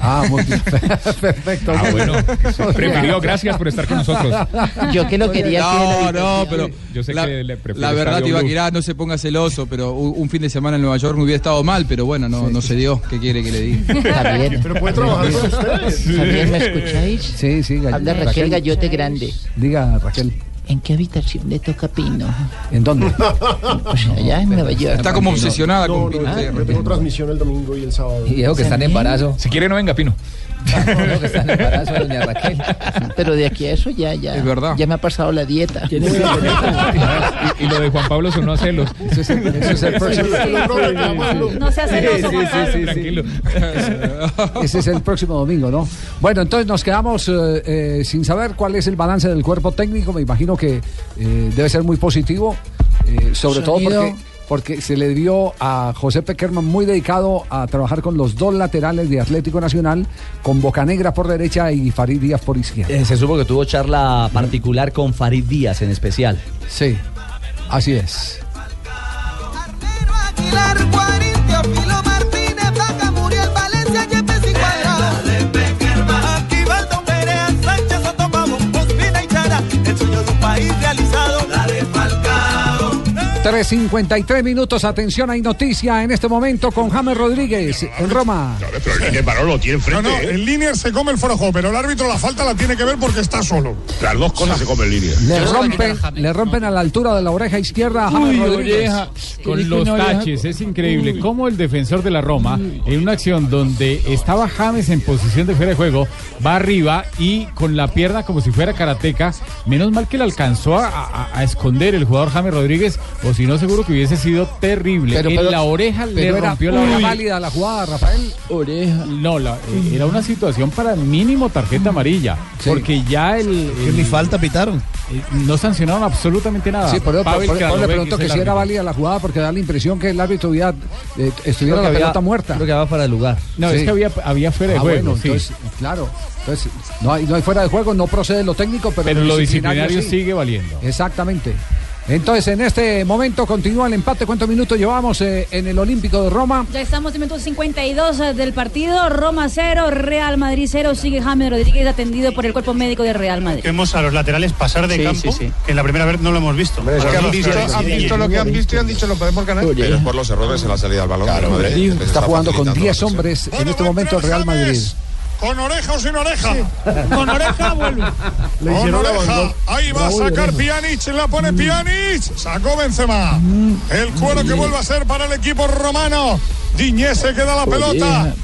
Ah, muy bien. Perfecto. Ah, bueno. Prefirió, gracias por estar con nosotros. Yo que lo quería No, no, pero Yo sé la, que le prefiero la verdad. Tibaquirá, no se ponga celoso, pero un, un fin de semana en Nueva York me hubiera estado mal, pero bueno, no, no se dio. ¿Qué quiere que le diga? Javier. Pero puede trabajar con ustedes. Javier, ¿me escucháis? Sí, sí, Gall- Habla Raquel Gallote Grande. Diga, Raquel. ¿En qué habitación le toca Pino? ¿En dónde? Pues allá en Nueva York. Está como obsesionada No, con no, Pino. yo tengo transmisión el domingo y el sábado. Y dijo que está en embarazo. Si quiere, no venga, Pino. Dijo que está en embarazo, doña Raquel. Pero de aquí a eso ya, ya. Es verdad. Ya me ha pasado la dieta. y, y lo de Juan Pablo sonó a celos. Eso es, eso es el próximo. No se hace celoso, Juan Pablo. Tranquilo. Ese es el próximo domingo, ¿no? Bueno, entonces nos quedamos eh, eh, sin saber cuál es el balance del cuerpo técnico. Me imagino que eh, debe ser muy positivo, eh, sobre todo Sonido. porque, porque se le dio a José Peckerman muy dedicado a trabajar con los dos laterales de Atlético Nacional, con Bocanegra por derecha y Farid Díaz por izquierda. Eh, se supo que tuvo charla particular con Farid Díaz en especial. Sí, así es. 3.53 minutos, atención, hay noticia en este momento con James Rodríguez en Roma. Pero el balón lo tiene enfrente. No, no, ¿eh? en línea se come el forojó, pero el árbitro la falta la tiene que ver porque está solo. Las dos cosas se comen en línea. Le rompen, le rompen a la altura de la oreja izquierda a James Uy, Rodríguez. oreja, con los taches, es increíble. Cómo el defensor de la Roma, en una acción donde estaba James en posición de fuera de juego, va arriba y con la pierna como si fuera karateca. Menos mal que le alcanzó a, a- a esconder el jugador James Rodríguez, o si no, seguro que hubiese sido terrible. Pero- en pero- la oreja le era- rompió la era oreja. válida la jugada, Rafael. Oreja. No, la- eh, era una situación para mínimo tarjeta amarilla. Porque ya el. el- Ni falta pitaron. eh, no sancionaron absolutamente nada. Sí, por eso Pavel por- por- le pregunto que si era válida la jugada porque da la impresión que el árbitro eh, estuviera Creo la pelota había- muerta. Creo que va para el lugar. No, es que había, había fuera de Ah, juego. bueno, sí. entonces, claro. Entonces, no hay, no hay fuera de juego, no procede lo técnico, pero, Pero lo disciplinario sí. sigue valiendo. Exactamente. Entonces, en este momento continúa el empate. ¿Cuántos minutos llevamos eh, en el Olímpico de Roma? Ya estamos en minuto 52 del partido. Roma 0, Real Madrid 0. Sigue James Rodríguez atendido por el cuerpo médico de Real Madrid. Vemos a los laterales pasar de Sí, campo, sí, sí. que en la primera vez no lo hemos visto. Es que Ahora han visto, han lo que han visto y han dicho lo podemos ganar. Pero es por los errores en la salida al balón. Claro, del Madrid. Está jugando con facilitando 10 la hombres en este momento el Real Madrid. ¿Con oreja o sin oreja? Con oreja vuelve. Le Con oreja. Ahí va a sacar. Pjanic. La pone Pjanic. Sacó Benzema. El cuero que vuelve a ser para el equipo romano. Diñé se queda la pelota.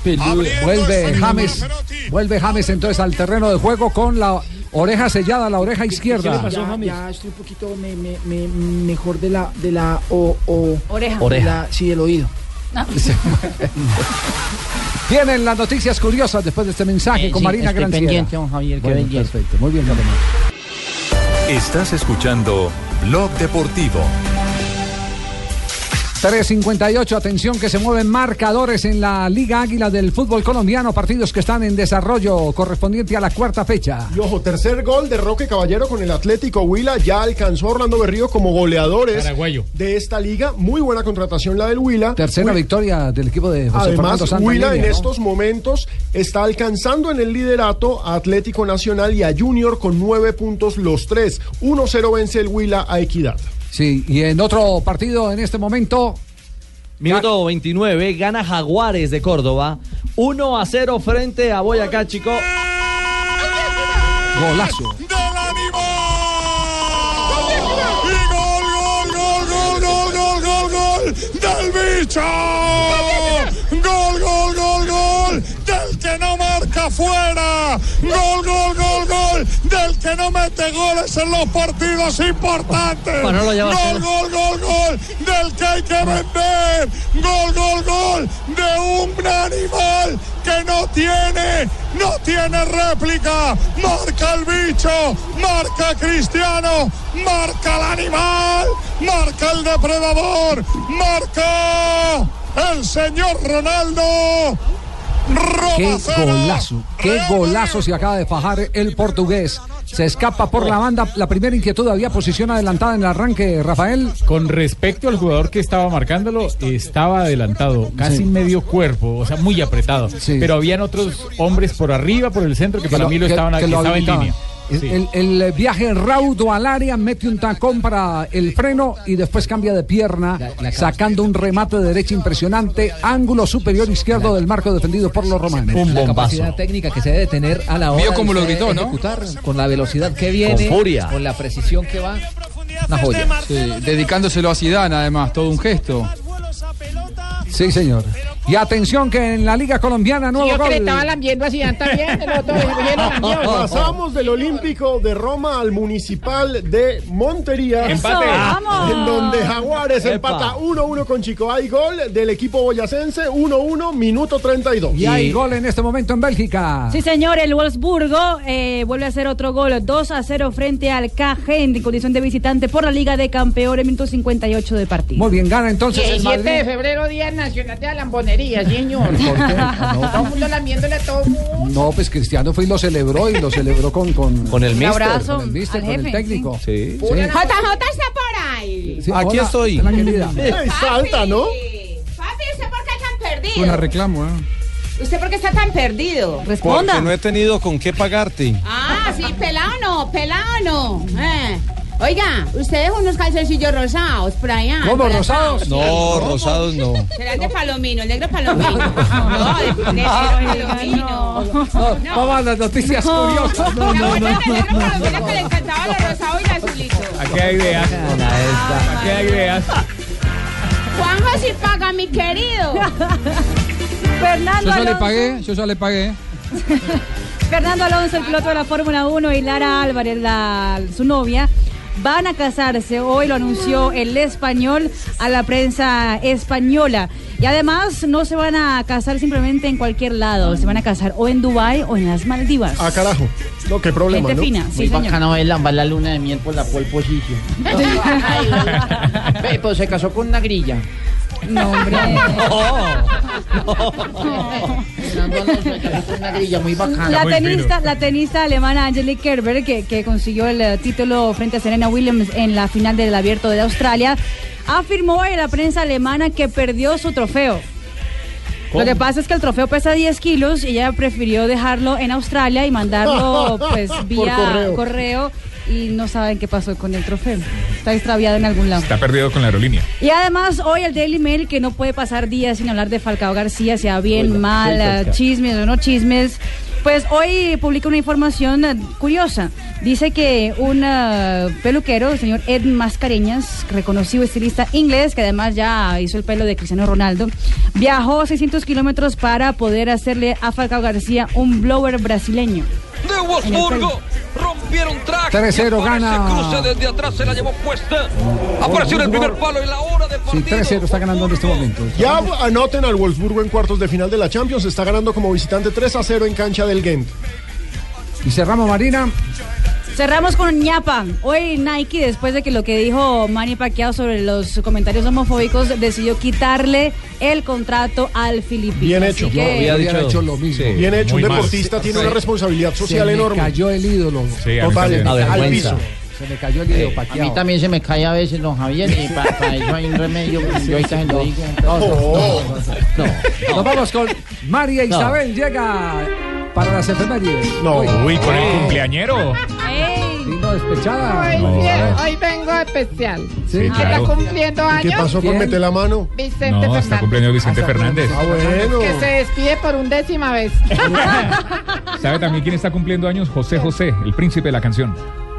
Vuelve James, vuelve James entonces al terreno de juego con la oreja sellada, la oreja izquierda. Ya, ya estoy un poquito me- me- me- mejor de la de la o, o- Oreja. de Oreja. la- sí, el oído. Tienen las noticias curiosas después de este mensaje Eh, con sí, Marina estoy Granciera. pendiente, don Javier, qué Bueno, perfecto, muy bien, Catalán. Estás escuchando Blog Deportivo. 358, atención que se mueven marcadores en la Liga Águila del fútbol colombiano, partidos que están en desarrollo correspondiente a la cuarta fecha. Y ojo, tercer gol de Roque Caballero con el Atlético Huila. Ya alcanzó Orlando Berrío como goleadores Paraguayo. de esta liga. Muy buena contratación la del Huila. Tercera Huila- victoria del equipo de José Además, Santa Huila en estos momentos está alcanzando en el liderato a Atlético Nacional y a Junior con nueve puntos los tres. 1-0 vence el Huila a Equidad. Sí, y en otro partido en este momento, Minuto 29, gana Jaguares de Córdoba. 1 a 0 frente a Boyacá, chico. golazo. Y gol, gol, gol, gol, gol, gol, gol, gol del bicho. Gol, gol, gol, gol del que no marca fuera. Gol, gol, gol, gol del que no mete goles en los partidos importantes. A Gol, gol, gol, gol del que hay que vender. Gol, gol, gol de un animal que no tiene, no tiene réplica. Marca el bicho, marca Cristiano, marca el animal, marca el depredador, marca el señor Ronaldo. Qué golazo, qué golazo se acaba de fajar el portugués. Se escapa por la banda. La primera inquietud había posición adelantada en el arranque, Rafael. Con respecto al jugador que estaba marcándolo, estaba adelantado, casi Sí. medio cuerpo, o sea, muy apretado. Pero habían otros hombres por arriba, por el centro, que, para mí lo estaban que que lo estaba en línea. El, Sí. el- el viaje raudo al área, mete un tacón para el freno y después cambia de pierna, sacando un remate de derecha impresionante, ángulo superior izquierdo del marco defendido por los romanos. la capacidad técnica que se debe tener a la hora Vio de lo gritó, ¿no? ejecutar, con la velocidad que viene, Con furia. con la precisión que va. Una joya. Sí, dedicándoselo a Zidane, además, todo un gesto. Sí, señor. Y atención que en la Liga Colombiana nuevo yo que le gol. estaba lambiendo así también, el otro. Pasamos del Olímpico de Roma al Municipal de Montería. Empate. ¡Vamos! En donde Jaguares Epa. empata 1-1 con Chico. Hay gol del equipo boyacense, 1-1, minuto 32. Y hay gol en este momento en Bélgica. Sí, señor, el Wolfsburgo eh, vuelve a hacer otro gol, 2 a 0 frente al KG en condición de visitante por la Liga de Campeones, minuto 58 de partido. Muy bien, gana entonces el 17 de Madrid. febrero, Día Nacional de la Lambonería, señor. ¿Por qué? No. Todo el mundo lamiéndole a todo el mundo. No, pues Cristiano fue y lo celebró y lo celebró con con, Con el mister. abrazo con el mister, al con el jefe, técnico. Sí. Sí. JJ está por ahí. Sí, Aquí hola, estoy. querida. Salta, ¿no? Papi, ¿usted por qué tan perdido? Fue una reclamo, ¿eh? ¿Usted por qué está tan perdido? Porque no he tenido con qué pagarte. Ah, sí, pelado no, pelado no. Eh. Oiga, ustedes unos calzoncillos rosados por allá. ¿Cómo, por rosados? No, rosados no. Serán de palomino, el negro palomino. No, de, de negro palomino. No, Vamos a las noticias curiosas. No, no, no. El negro palomino que le encantaba lo rosado y el azulito. Aquí hay ideas. Aquí hay ideas. Juanjo sí paga, mi querido. Fernando Yo ya le pagué, yo ya le pagué. Fernando Alonso, el piloto de la Fórmula 1, y Lara Álvarez, la, su novia, van a casarse. Hoy lo anunció el español a la prensa española. Y además no se van a casar simplemente en cualquier lado, se van a casar o en Dubái o en las Maldivas. Ah, carajo. No, qué problema, Gente ¿no? fina, sí, Muy señor. bacano es la luna de miel por la pole position. Ve, pues se casó con una grilla. No, hombre. La tenista, la tenista alemana Angelique Kerber, que, que consiguió el eh, título frente a Serena Williams en la final del Abierto de Australia, afirmó en la prensa alemana que perdió su trofeo. Lo que pasa es que el trofeo pesa 10 kilos y ella prefirió dejarlo en Australia y mandarlo pues vía correo. correo. Y no saben qué pasó con el trofeo. Está extraviado en algún lado. Está perdido con la aerolínea. Y además hoy el Daily Mail que no puede pasar días sin hablar de Falcao García, sea bien, Oiga, mal, chismes o no chismes. Pues hoy publica una información eh, curiosa. Dice que un eh, peluquero, el señor Ed Mascareñas, reconocido estilista inglés, que además ya hizo el pelo de Cristiano Ronaldo, viajó 600 kilómetros para poder hacerle a Falcao García un blower brasileño. De Wolfsburgo rompieron track. 3-0 y gana. Ese cruce desde atrás se la llevó puesta. Apareció en el primer palo en la hora del Sí, partido. 3-0 está ganando en este momento. Ya anoten al Wolfsburgo en cuartos de final de la Champions. Está ganando como visitante 3 a 0 en cancha del Gent. Y cerramos, Marina. Cerramos con ñapa. Hoy Nike, después de que lo que dijo Manny Pacquiao sobre los comentarios homofóbicos, decidió quitarle el contrato al filipino. Bien Así hecho. que- Había hecho lo mismo. Bien hecho. Un mal. deportista tiene Sí. una responsabilidad social Se me enorme. cayó el ídolo. Sí, a mí Total, también. al piso. Se me cayó el ídolo A Pacquiao. mí también se me cae a veces, don Javier, y para eso hay un remedio. Yo ahorita se lo digo. No, no, no, no. Nos vamos con María No. Isabel. Llega para las efemérides. No. Uy, con el cumpleañero. Vino despechada. Hoy, No. sí, hoy vengo especial. Sí, ¿Quién claro. está cumpliendo años? ¿Qué pasó con. Mete la mano? Vicente No, Fernández. está cumpleaños Vicente Fernández. Ah, bueno. Que se despide por undécima vez. ¿Sabe también quién está cumpliendo años? José José, el príncipe de la canción.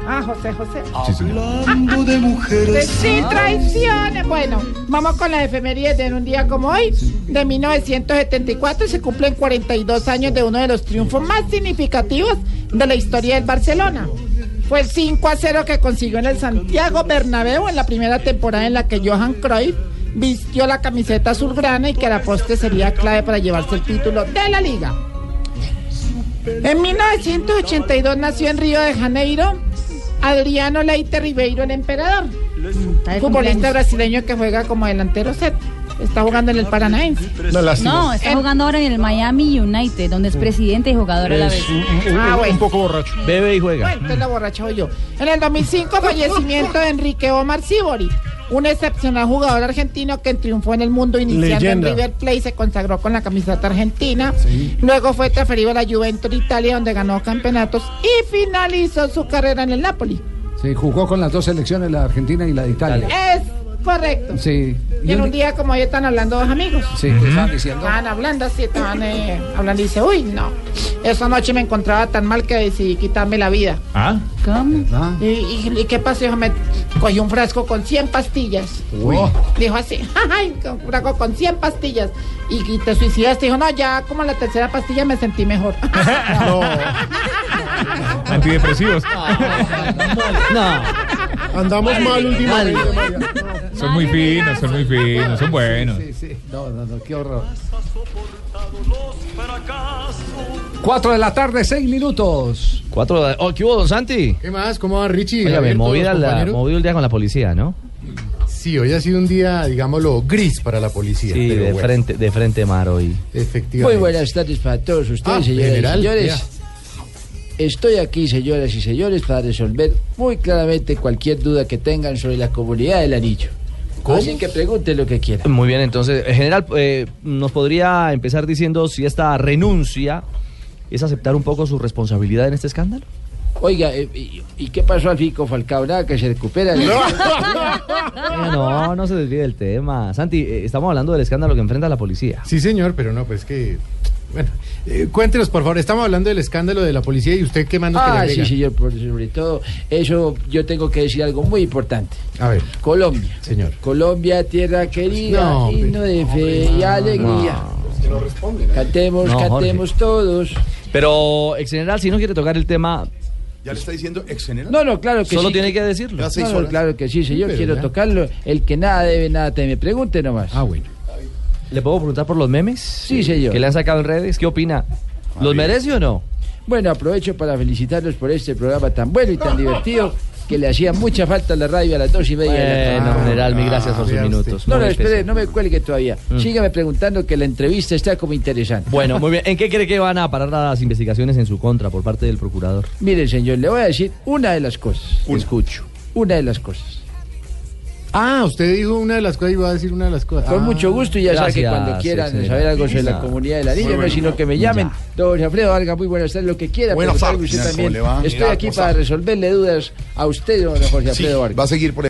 Ah, José José. Sí, señor. de mujeres. Sí, traiciones. Bueno, vamos con las efemérides de un día como hoy. De 1974 se cumplen 42 años de uno de los triunfos más significativos de la historia del Barcelona. Fue el 5 a 0 que consiguió en el Santiago Bernabéu en la primera temporada en la que Johan Cruyff vistió la camiseta azulgrana y que la postre sería clave para llevarse el título de la liga. En 1982 nació en Río de Janeiro Adriano Leite Ribeiro, el emperador. Futbolista brasileño que juega como delantero set. Está jugando en el Paranaense. No, está jugando ahora en el Miami United, donde es presidente y jugador a la vez. Ah, bueno. poco borracho. Bebe y juega. Bueno, entonces la borracha yo. En el 2005, fallecimiento de Enrique Omar Sibori, un excepcional jugador argentino que triunfó en el mundo iniciando Leyenda. en River Plate, se consagró con la camiseta argentina. Luego fue transferido a la Juventus de Italia, donde ganó campeonatos y finalizó su carrera en el Napoli. Sí, jugó con las dos selecciones, la Argentina y la de Italia. Es correcto. Sí. Y en un día como hoy están hablando dos amigos. Sí, ¿qué estaban diciendo? Estaban hablando así, estaban eh, hablando y dice, uy, no. Esa noche me encontraba tan mal que decidí quitarme la vida. ¿Ah? ¿Cómo? ¿Y, y, y qué pasó? Dijo, me cogí un frasco con 100 pastillas. Uy. Dijo así, ay, un frasco con 100 pastillas. Y, y te suicidaste. Dijo, no, ya como la tercera pastilla me sentí mejor. Antidepresivos. No. Andamos mal últimamente. María. Son muy finos, son muy finos, son buenos. Sí, sí. No, no, no, qué horror. Cuatro de la tarde, seis minutos. Cuatro de- Oh, ¿qué hubo, don Santi? ¿Qué más? ¿Cómo va Richie? Oiga, me moví, la- moví el día con la policía, ¿no? Sí, hoy ha sido un día, digámoslo, gris para la policía. Sí, pero de bueno, frente, de frente mar hoy. Efectivamente. Muy buenas tardes para todos ustedes, Ah, señoras general, y señores. ya. Estoy aquí, señoras y señores, para resolver muy claramente cualquier duda que tengan sobre la comunidad del anillo. Así que pregunten lo que quieran. Muy bien, entonces, eh, general, eh, ¿nos podría empezar diciendo si esta renuncia es aceptar un poco su responsabilidad en este escándalo? Oiga, eh, ¿y, y qué pasó al Fico Falcao? Nada, que se recupera. Eh, no, no se desvíe del tema. Santi, eh, estamos hablando del escándalo que enfrenta la policía. Sí, señor, pero no, pues que... Bueno, eh, cuéntenos, por favor. Estamos hablando del escándalo de la policía y usted qué más nos Ah, quería sí, señor, por sobre todo, eso yo tengo que decir algo muy importante. A ver, Colombia. señor. Colombia, tierra querida, No, himno de fe y alegría. Cantemos, No, Jorge. cantemos todos. Pero, ex general, si no quiere tocar el tema, ¿Ya le está diciendo ex general? No, no, claro que solo sí. tiene que decirlo. No, no, claro que sí, señor, pero quiero ya. tocarlo. El que nada debe, nada teme. Pregunte nomás. Ah, bueno. ¿Le puedo preguntar por los memes? Sí, señor. ¿Que le han sacado en redes? ¿Qué opina? ¿Los merece o no? Bueno, aprovecho para felicitarlos por este programa tan bueno y tan divertido que le hacía mucha falta a la radio a las dos y media de la tarde. Bueno, general, mil gracias por sus vea usted. minutos. No, no, espere, no me cuelgue todavía. Mm. Sígame preguntando que la entrevista está como interesante. Bueno, muy bien. ¿En qué cree que van a parar las investigaciones en su contra por parte del procurador? Mire, señor, le voy a decir una de las cosas. Escucho. Una de las cosas. Ah, usted dijo una de las cosas y va a decir una de las cosas. Con Ah. mucho gusto y ya sabe que cuando quieran saber algo sobre la comunidad de la niña, no es sino que me llamen. Don Jorge Alfredo Vargas, muy buenas tardes, lo que quiera. Buenas tardes. usted ¿Cómo también. Estoy Mira, aquí ¿cómo para resolverle dudas a usted, don Jorge Alfredo Vargas. va a seguir por